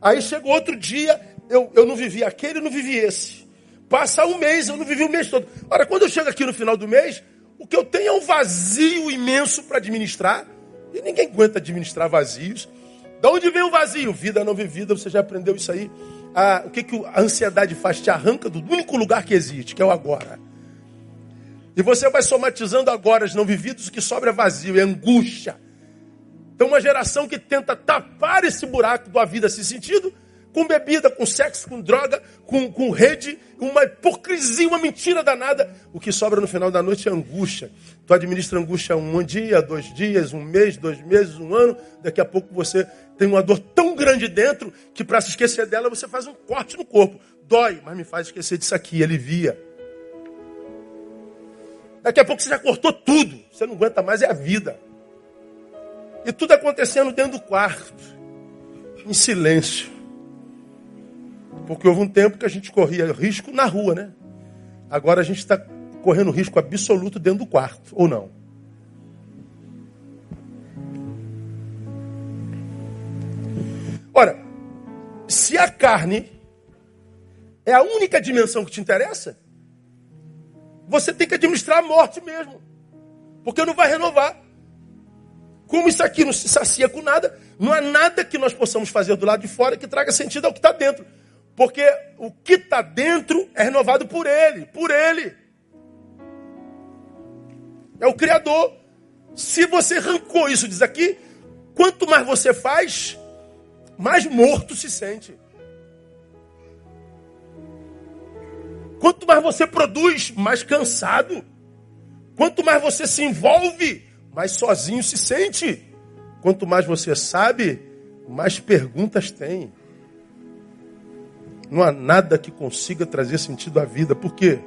Aí chega outro dia, eu, eu não vivi aquele, eu não vivi esse. Passa um mês, eu não vivi o mês todo. Ora, quando eu chego aqui no final do mês, o que eu tenho é um vazio imenso para administrar. E ninguém aguenta administrar vazios. De onde vem o vazio? Vida não vivida, você já aprendeu isso aí. Ah, o que, que a ansiedade faz? Te arranca do único lugar que existe, que é o agora. E você vai somatizando agora não vividos, o que sobra é vazio, é angústia. Então, uma geração que tenta tapar esse buraco da vida sem sentido, com bebida, com sexo, com droga, com, com rede, uma hipocrisia, uma mentira danada. O que sobra no final da noite é angústia. Tu administra angústia um dia, dois dias, um mês, dois meses, um ano. Daqui a pouco você tem uma dor tão grande dentro que para se esquecer dela você faz um corte no corpo. Dói, mas me faz esquecer disso aqui, alivia. Daqui a pouco você já cortou tudo. Você não aguenta mais, é a vida. E tudo acontecendo dentro do quarto, em silêncio. Porque houve um tempo que a gente corria risco na rua, né? Agora a gente está correndo risco absoluto dentro do quarto, ou não? Ora, se a carne é a única dimensão que te interessa, você tem que administrar a morte mesmo. Porque não vai renovar. Como isso aqui não se sacia com nada, não há nada que nós possamos fazer do lado de fora que traga sentido ao que está dentro. Porque o que está dentro é renovado por Ele, por Ele. É o Criador. Se você arrancou isso, diz aqui, quanto mais você faz, mais morto se sente. Quanto mais você produz, mais cansado. Quanto mais você se envolve, mais sozinho se sente. Quanto mais você sabe, mais perguntas tem. Não há nada que consiga trazer sentido à vida. Por quê?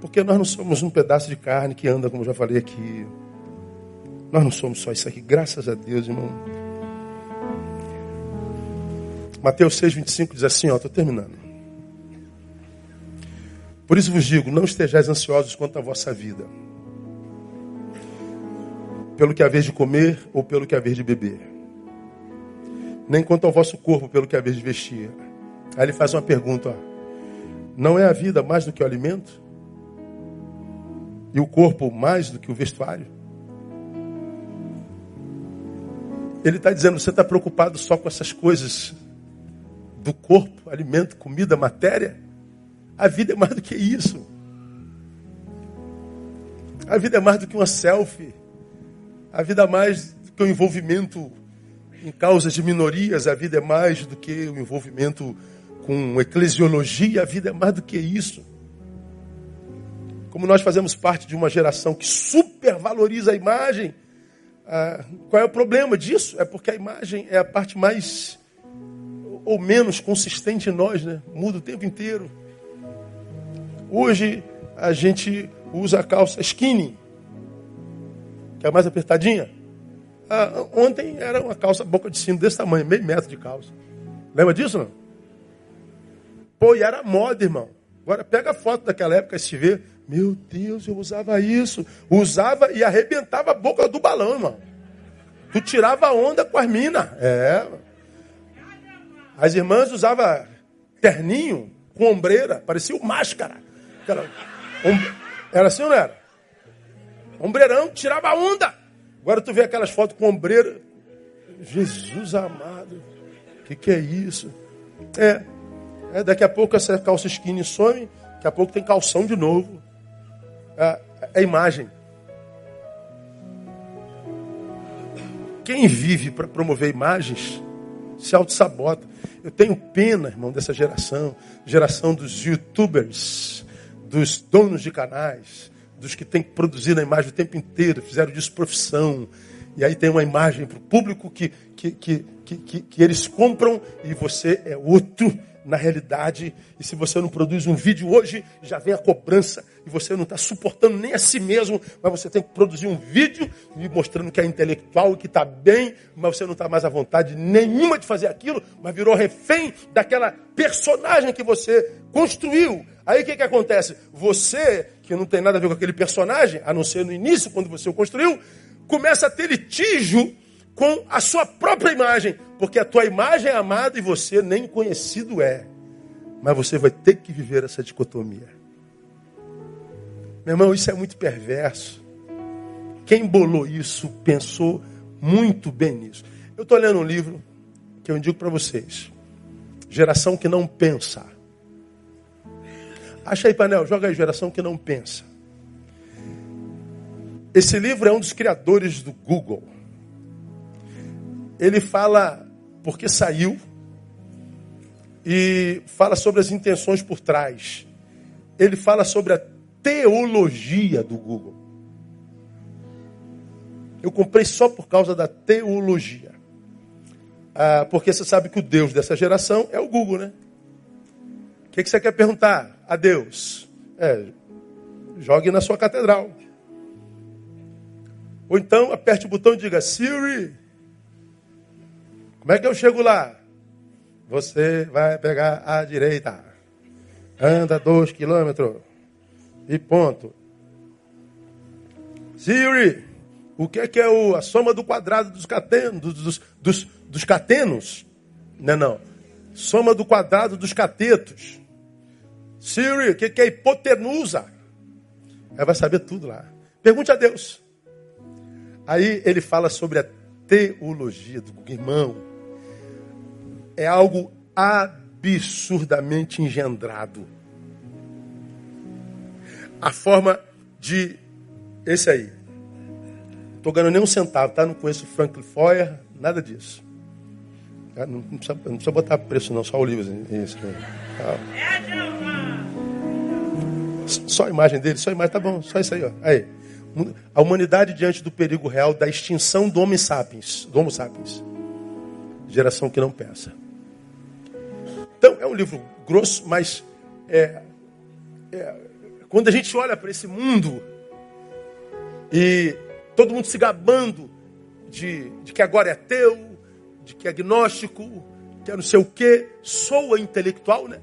Porque nós não somos um pedaço de carne que anda, como já falei aqui. Nós não somos só isso aqui, graças a Deus, irmão. Mateus 6, 25 diz assim, ó, estou terminando. Por isso vos digo, não estejais ansiosos quanto à vossa vida. Pelo que haver de comer ou pelo que haver de beber. Nem quanto ao vosso corpo, pelo que haver de vestir. Aí ele faz uma pergunta: não é a vida mais do que o alimento? E o corpo mais do que o vestuário? Ele está dizendo: você está preocupado só com essas coisas do corpo, alimento, comida, matéria? A vida é mais do que isso. A vida é mais do que uma selfie. A vida é mais do que o um envolvimento em causas de minorias. A vida é mais do que o um envolvimento com eclesiologia. A vida é mais do que isso. Como nós fazemos parte de uma geração que supervaloriza a imagem, ah, qual é o problema disso? É porque a imagem é a parte mais ou menos consistente em nós, né? Muda o tempo inteiro. Hoje a gente usa a calça skinny, que é mais apertadinha. Ah, ontem era uma calça boca de sino desse tamanho, meio metro de calça. Lembra disso, não? Pô, e era moda, irmão. Agora pega a foto daquela época e se vê. Meu Deus, eu usava isso. Usava e arrebentava a boca do balão, irmão. Tu tirava onda com as minas. É. As irmãs usavam terninho com ombreira, parecia o máscara. Aquela, era assim ou não era? Ombreirão, tirava onda. Agora tu vê aquelas fotos com ombreira. Jesus amado, o que, que é isso? É, é, daqui a pouco essa calça skinny some, daqui a pouco tem calção de novo. É, é imagem. Quem vive para promover imagens se auto-sabota. Eu tenho pena, irmão, dessa geração, geração dos youtubers, dos donos de canais, dos que têm que produzir na imagem o tempo inteiro, fizeram disso profissão. E aí tem uma imagem para o público que, que, que, que, que eles compram e você é outro na realidade. E se você não produz um vídeo hoje, já vem a cobrança e você não está suportando nem a si mesmo, mas você tem que produzir um vídeo mostrando que é intelectual e que está bem, mas você não está mais à vontade nenhuma de fazer aquilo, mas virou refém daquela personagem que você construiu. Aí o que, que acontece? Você, que não tem nada a ver com aquele personagem, a não ser no início, quando você o construiu, começa a ter litígio com a sua própria imagem, porque a tua imagem é amada e você nem conhecido é. Mas você vai ter que viver essa dicotomia. Meu irmão, isso é muito perverso. Quem bolou isso pensou muito bem nisso. Eu estou lendo um livro que eu indico para vocês. Geração que não pensa. Acha aí, Panel, joga aí, Geração que não pensa. Esse livro é um dos criadores do Google ele fala porque saiu e fala sobre as intenções por trás. Ele fala sobre a teologia do Google. Eu comprei só por causa da teologia. Ah, porque você sabe que o Deus dessa geração é o Google, né? O que, que você quer perguntar a Deus? É, jogue na sua catedral. Ou então aperte o botão e diga, Siri, como é que eu chego lá? Você vai pegar a direita. Anda dois quilômetros. E ponto. Siri, o que é, que é o, a soma do quadrado dos catenos? Dos, dos, dos catenos? Não, não. Soma do quadrado dos catetos. Siri, o que, é que é hipotenusa? Ela vai saber tudo lá. Pergunte a Deus. Aí ele fala sobre a teologia do irmão é algo absurdamente engendrado. A forma de. Esse aí. Estou ganhando nem um centavo, tá? Não conheço Franklin Foyer, nada disso. Não, não, precisa, não precisa botar preço, não, só o livro. Isso, Só a imagem dele, só a imagem, tá bom, só isso aí, ó. Aí. A humanidade diante do perigo real da extinção do Homo sapiens. Do Homo sapiens. Geração que não pensa. Então, é um livro grosso, mas é, é, quando a gente olha para esse mundo e todo mundo se gabando de, de que agora é ateu, de que é agnóstico, que é não sei o que, soa intelectual, né?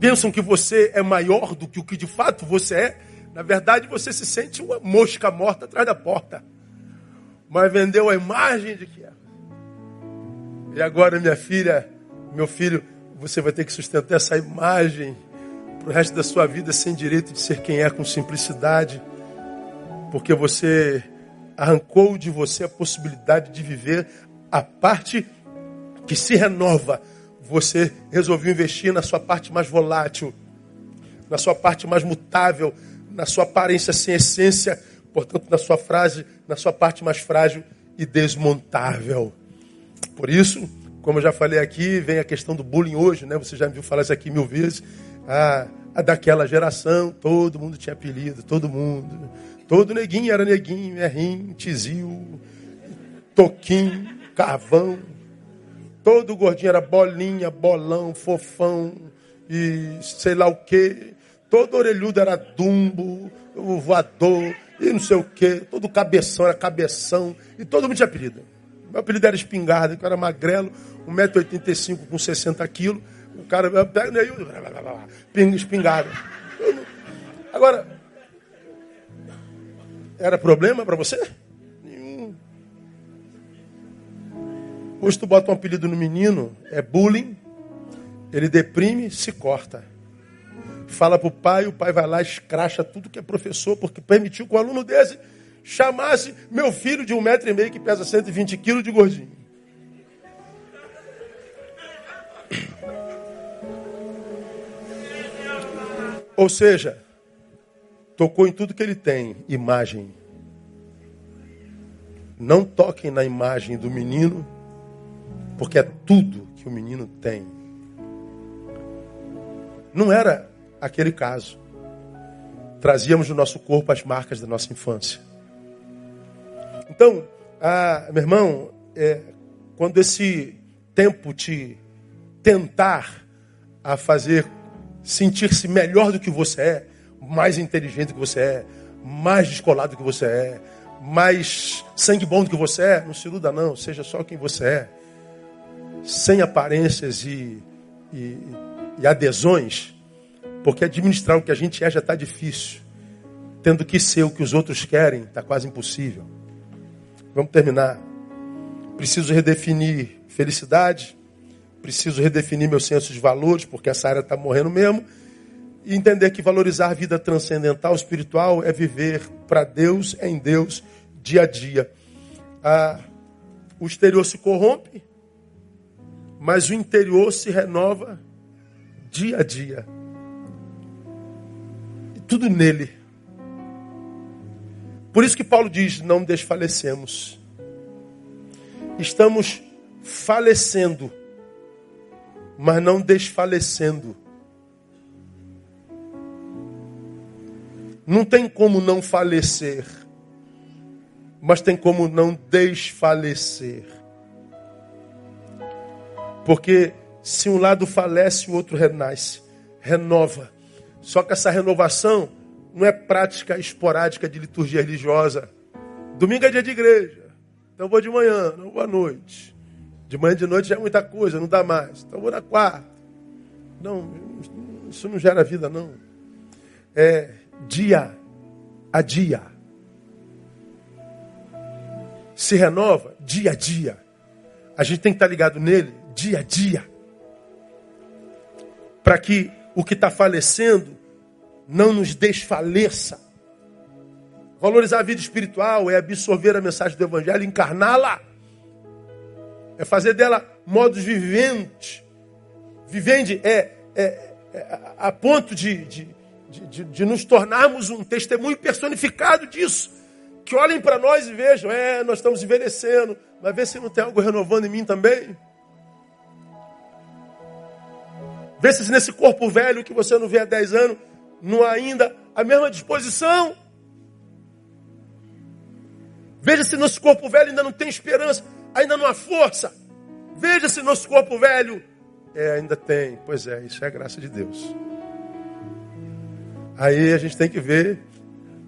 Pensam que você é maior do que o que de fato você é. Na verdade, você se sente uma mosca morta atrás da porta. Mas vendeu a imagem de que é. E agora, minha filha, meu filho, você vai ter que sustentar essa imagem para o resto da sua vida sem direito de ser quem é com simplicidade, porque você arrancou de você a possibilidade de viver a parte que se renova. Você resolveu investir na sua parte mais volátil, na sua parte mais mutável, na sua aparência sem essência, portanto, na sua frase, na sua parte mais frágil e desmontável. Por isso, como eu já falei aqui, vem a questão do bullying hoje, né? Você já me viu falar isso aqui mil vezes. Ah, a daquela geração, todo mundo tinha apelido, todo mundo. Todo neguinho era neguinho, errim, tizil, toquinho, carvão. Todo gordinho era bolinha, bolão, fofão e sei lá o quê. Todo orelhudo era dumbo, voador e não sei o quê. Todo cabeção era cabeção e todo mundo tinha apelido. Meu apelido era espingarda, que eu era magrelo, 1,85m com 60 quilos. O cara pega aí, espingarda. Agora, era problema para você? Nenhum. Hoje tu bota um apelido no menino, é bullying, ele deprime, se corta. Fala pro pai, o pai vai lá, escracha tudo que é professor, porque permitiu que um aluno desse chamasse meu filho de um metro e meio que pesa 120 quilos de gordinho. Ou seja, Tocou em tudo que ele tem, imagem. Não toquem na imagem do menino, porque é tudo que o menino tem. Não era aquele caso. Trazíamos no nosso corpo as marcas da nossa infância. Então, ah, meu irmão, é, quando esse tempo te tentar a fazer sentir-se melhor do que você é, mais inteligente que você é, mais descolado que você é, mais sangue bom do que você é, não se iluda não, seja só quem você é. Sem aparências e, e, e adesões, porque administrar o que a gente é já está difícil. Tendo que ser o que os outros querem, está quase impossível. Vamos terminar. Preciso redefinir felicidade, preciso redefinir meu senso de valores, porque essa área está morrendo mesmo e entender que valorizar a vida transcendental, espiritual, é viver para Deus, em Deus, dia a dia. Ah, o exterior se corrompe, mas o interior se renova dia a dia. E tudo nele. Por isso que Paulo diz: não desfalecemos. Estamos falecendo, mas não desfalecendo. Não tem como não falecer, mas tem como não desfalecer. Porque se um lado falece, o outro renasce, renova. Só que essa renovação não é prática esporádica de liturgia religiosa. Domingo é dia de igreja. Então vou de manhã, não vou à noite. De manhã e de noite já é muita coisa, não dá mais. Então vou na quarta. Não, isso não gera vida, não. É dia a dia. Se renova dia a dia. A gente tem que estar ligado nele dia a dia. Para que o que está falecendo não nos desfaleça. Valorizar a vida espiritual é absorver a mensagem do Evangelho, encarná-la. É fazer dela modos viventes. Vivende é, é, é a ponto de, de, de, de, nos tornarmos um testemunho personificado disso. Que olhem para nós e vejam, é, nós estamos envelhecendo, mas vê se não tem algo renovando em mim também. Vê se nesse corpo velho que você não vê há 10 anos, não há ainda a mesma disposição. Veja se nosso corpo velho ainda não tem esperança, ainda não há força. Veja se nosso corpo velho é, ainda tem. Pois é, isso é a graça de Deus. Aí a gente tem que ver.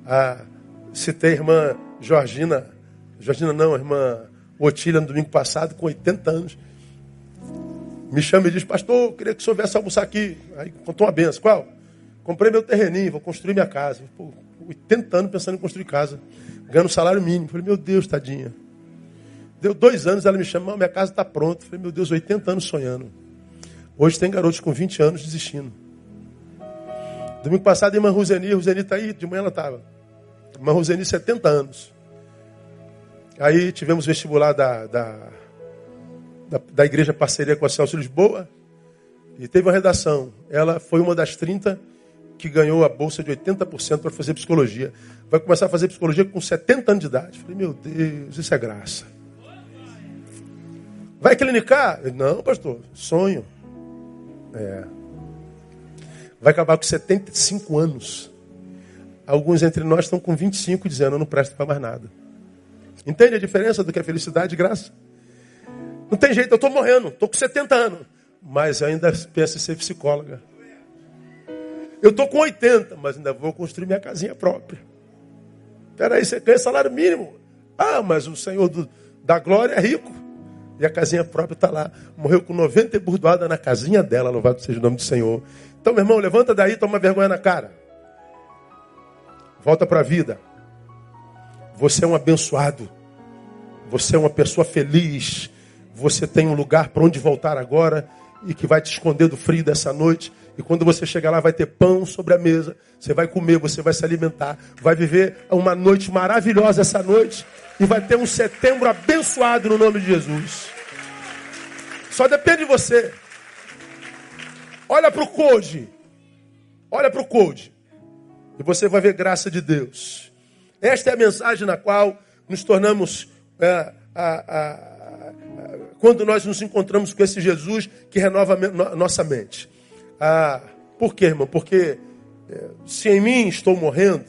A, citei a irmã Georgina. Georgina não, a irmã Otília no domingo passado, com 80 anos. Me chama e diz, pastor, queria que o senhor viesse almoçar aqui. Aí contou uma benção. Qual? Comprei meu terreninho, vou construir minha casa. Pô, 80 anos pensando em construir casa. Ganhando salário mínimo. Falei, meu Deus, tadinha. Deu dois anos, ela me chama, minha casa está pronta. Falei, meu Deus, 80 anos sonhando. Hoje tem garotos com 20 anos desistindo. Domingo passado, a irmã Ruzeni, Ruzeni está aí, de manhã ela estava. Irmã Ruzeni, 70 anos. Aí tivemos vestibular da, da, da, da Igreja Parceria com a Celso Lisboa. E teve uma redação. Ela foi uma das 30 que ganhou a bolsa de 80% para fazer psicologia. Vai começar a fazer psicologia com 70 anos de idade. Falei, meu Deus, isso é graça. Vai clinicar? Não, pastor, sonho. É. Vai acabar com 75 anos. Alguns entre nós estão com 25 dizendo, eu não presto para mais nada. Entende a diferença do que é felicidade e graça? Não tem jeito, eu estou morrendo, estou com 70 anos. Mas ainda penso em ser psicóloga. Eu estou com 80, mas ainda vou construir minha casinha própria. Peraí, você ganha salário mínimo. Ah, mas o Senhor do, da glória é rico. E a casinha própria está lá. Morreu com 90 e burdoada na casinha dela, louvado seja o nome do Senhor. Então, meu irmão, levanta daí, toma vergonha na cara. Volta para a vida. Você é um abençoado. Você é uma pessoa feliz. Você tem um lugar para onde voltar agora e que vai te esconder do frio dessa noite. E quando você chegar lá, vai ter pão sobre a mesa. Você vai comer, você vai se alimentar. Vai viver uma noite maravilhosa essa noite. E vai ter um setembro abençoado no nome de Jesus. Só depende de você. Olha para o code. Olha para o code. E você vai ver graça de Deus. Esta é a mensagem na qual nos tornamos é, a, a, a, quando nós nos encontramos com esse Jesus que renova nossa mente. Ah, por quê, irmão? Porque é, se em mim estou morrendo,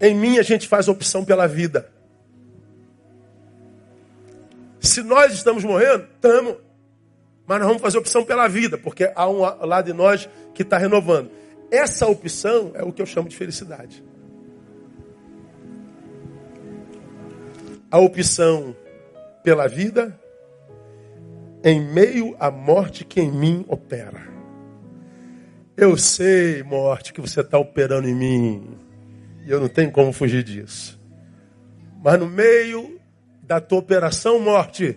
em mim a gente faz opção pela vida. Se nós estamos morrendo, estamos. Mas nós vamos fazer opção pela vida, porque há um lado de nós que está renovando. Essa opção é o que eu chamo de felicidade. A opção pela vida em meio à morte que em mim opera. Eu sei, morte, que você está operando em mim. E eu não tenho como fugir disso. Mas no meio da tua operação, morte,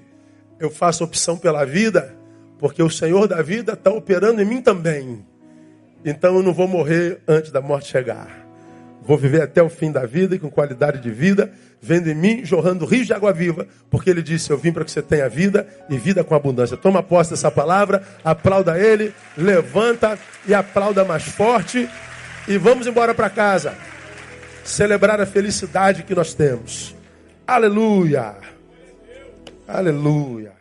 eu faço opção pela vida, porque o Senhor da vida está operando em mim também. Então eu não vou morrer antes da morte chegar. Vou viver até o fim da vida e com qualidade de vida, vendo em mim jorrando rios de água viva, porque ele disse: Eu vim para que você tenha vida e vida com abundância. Toma posse dessa palavra, aplauda ele, levanta e aplauda mais forte e vamos embora para casa. Celebrar a felicidade que nós temos. Aleluia! Aleluia!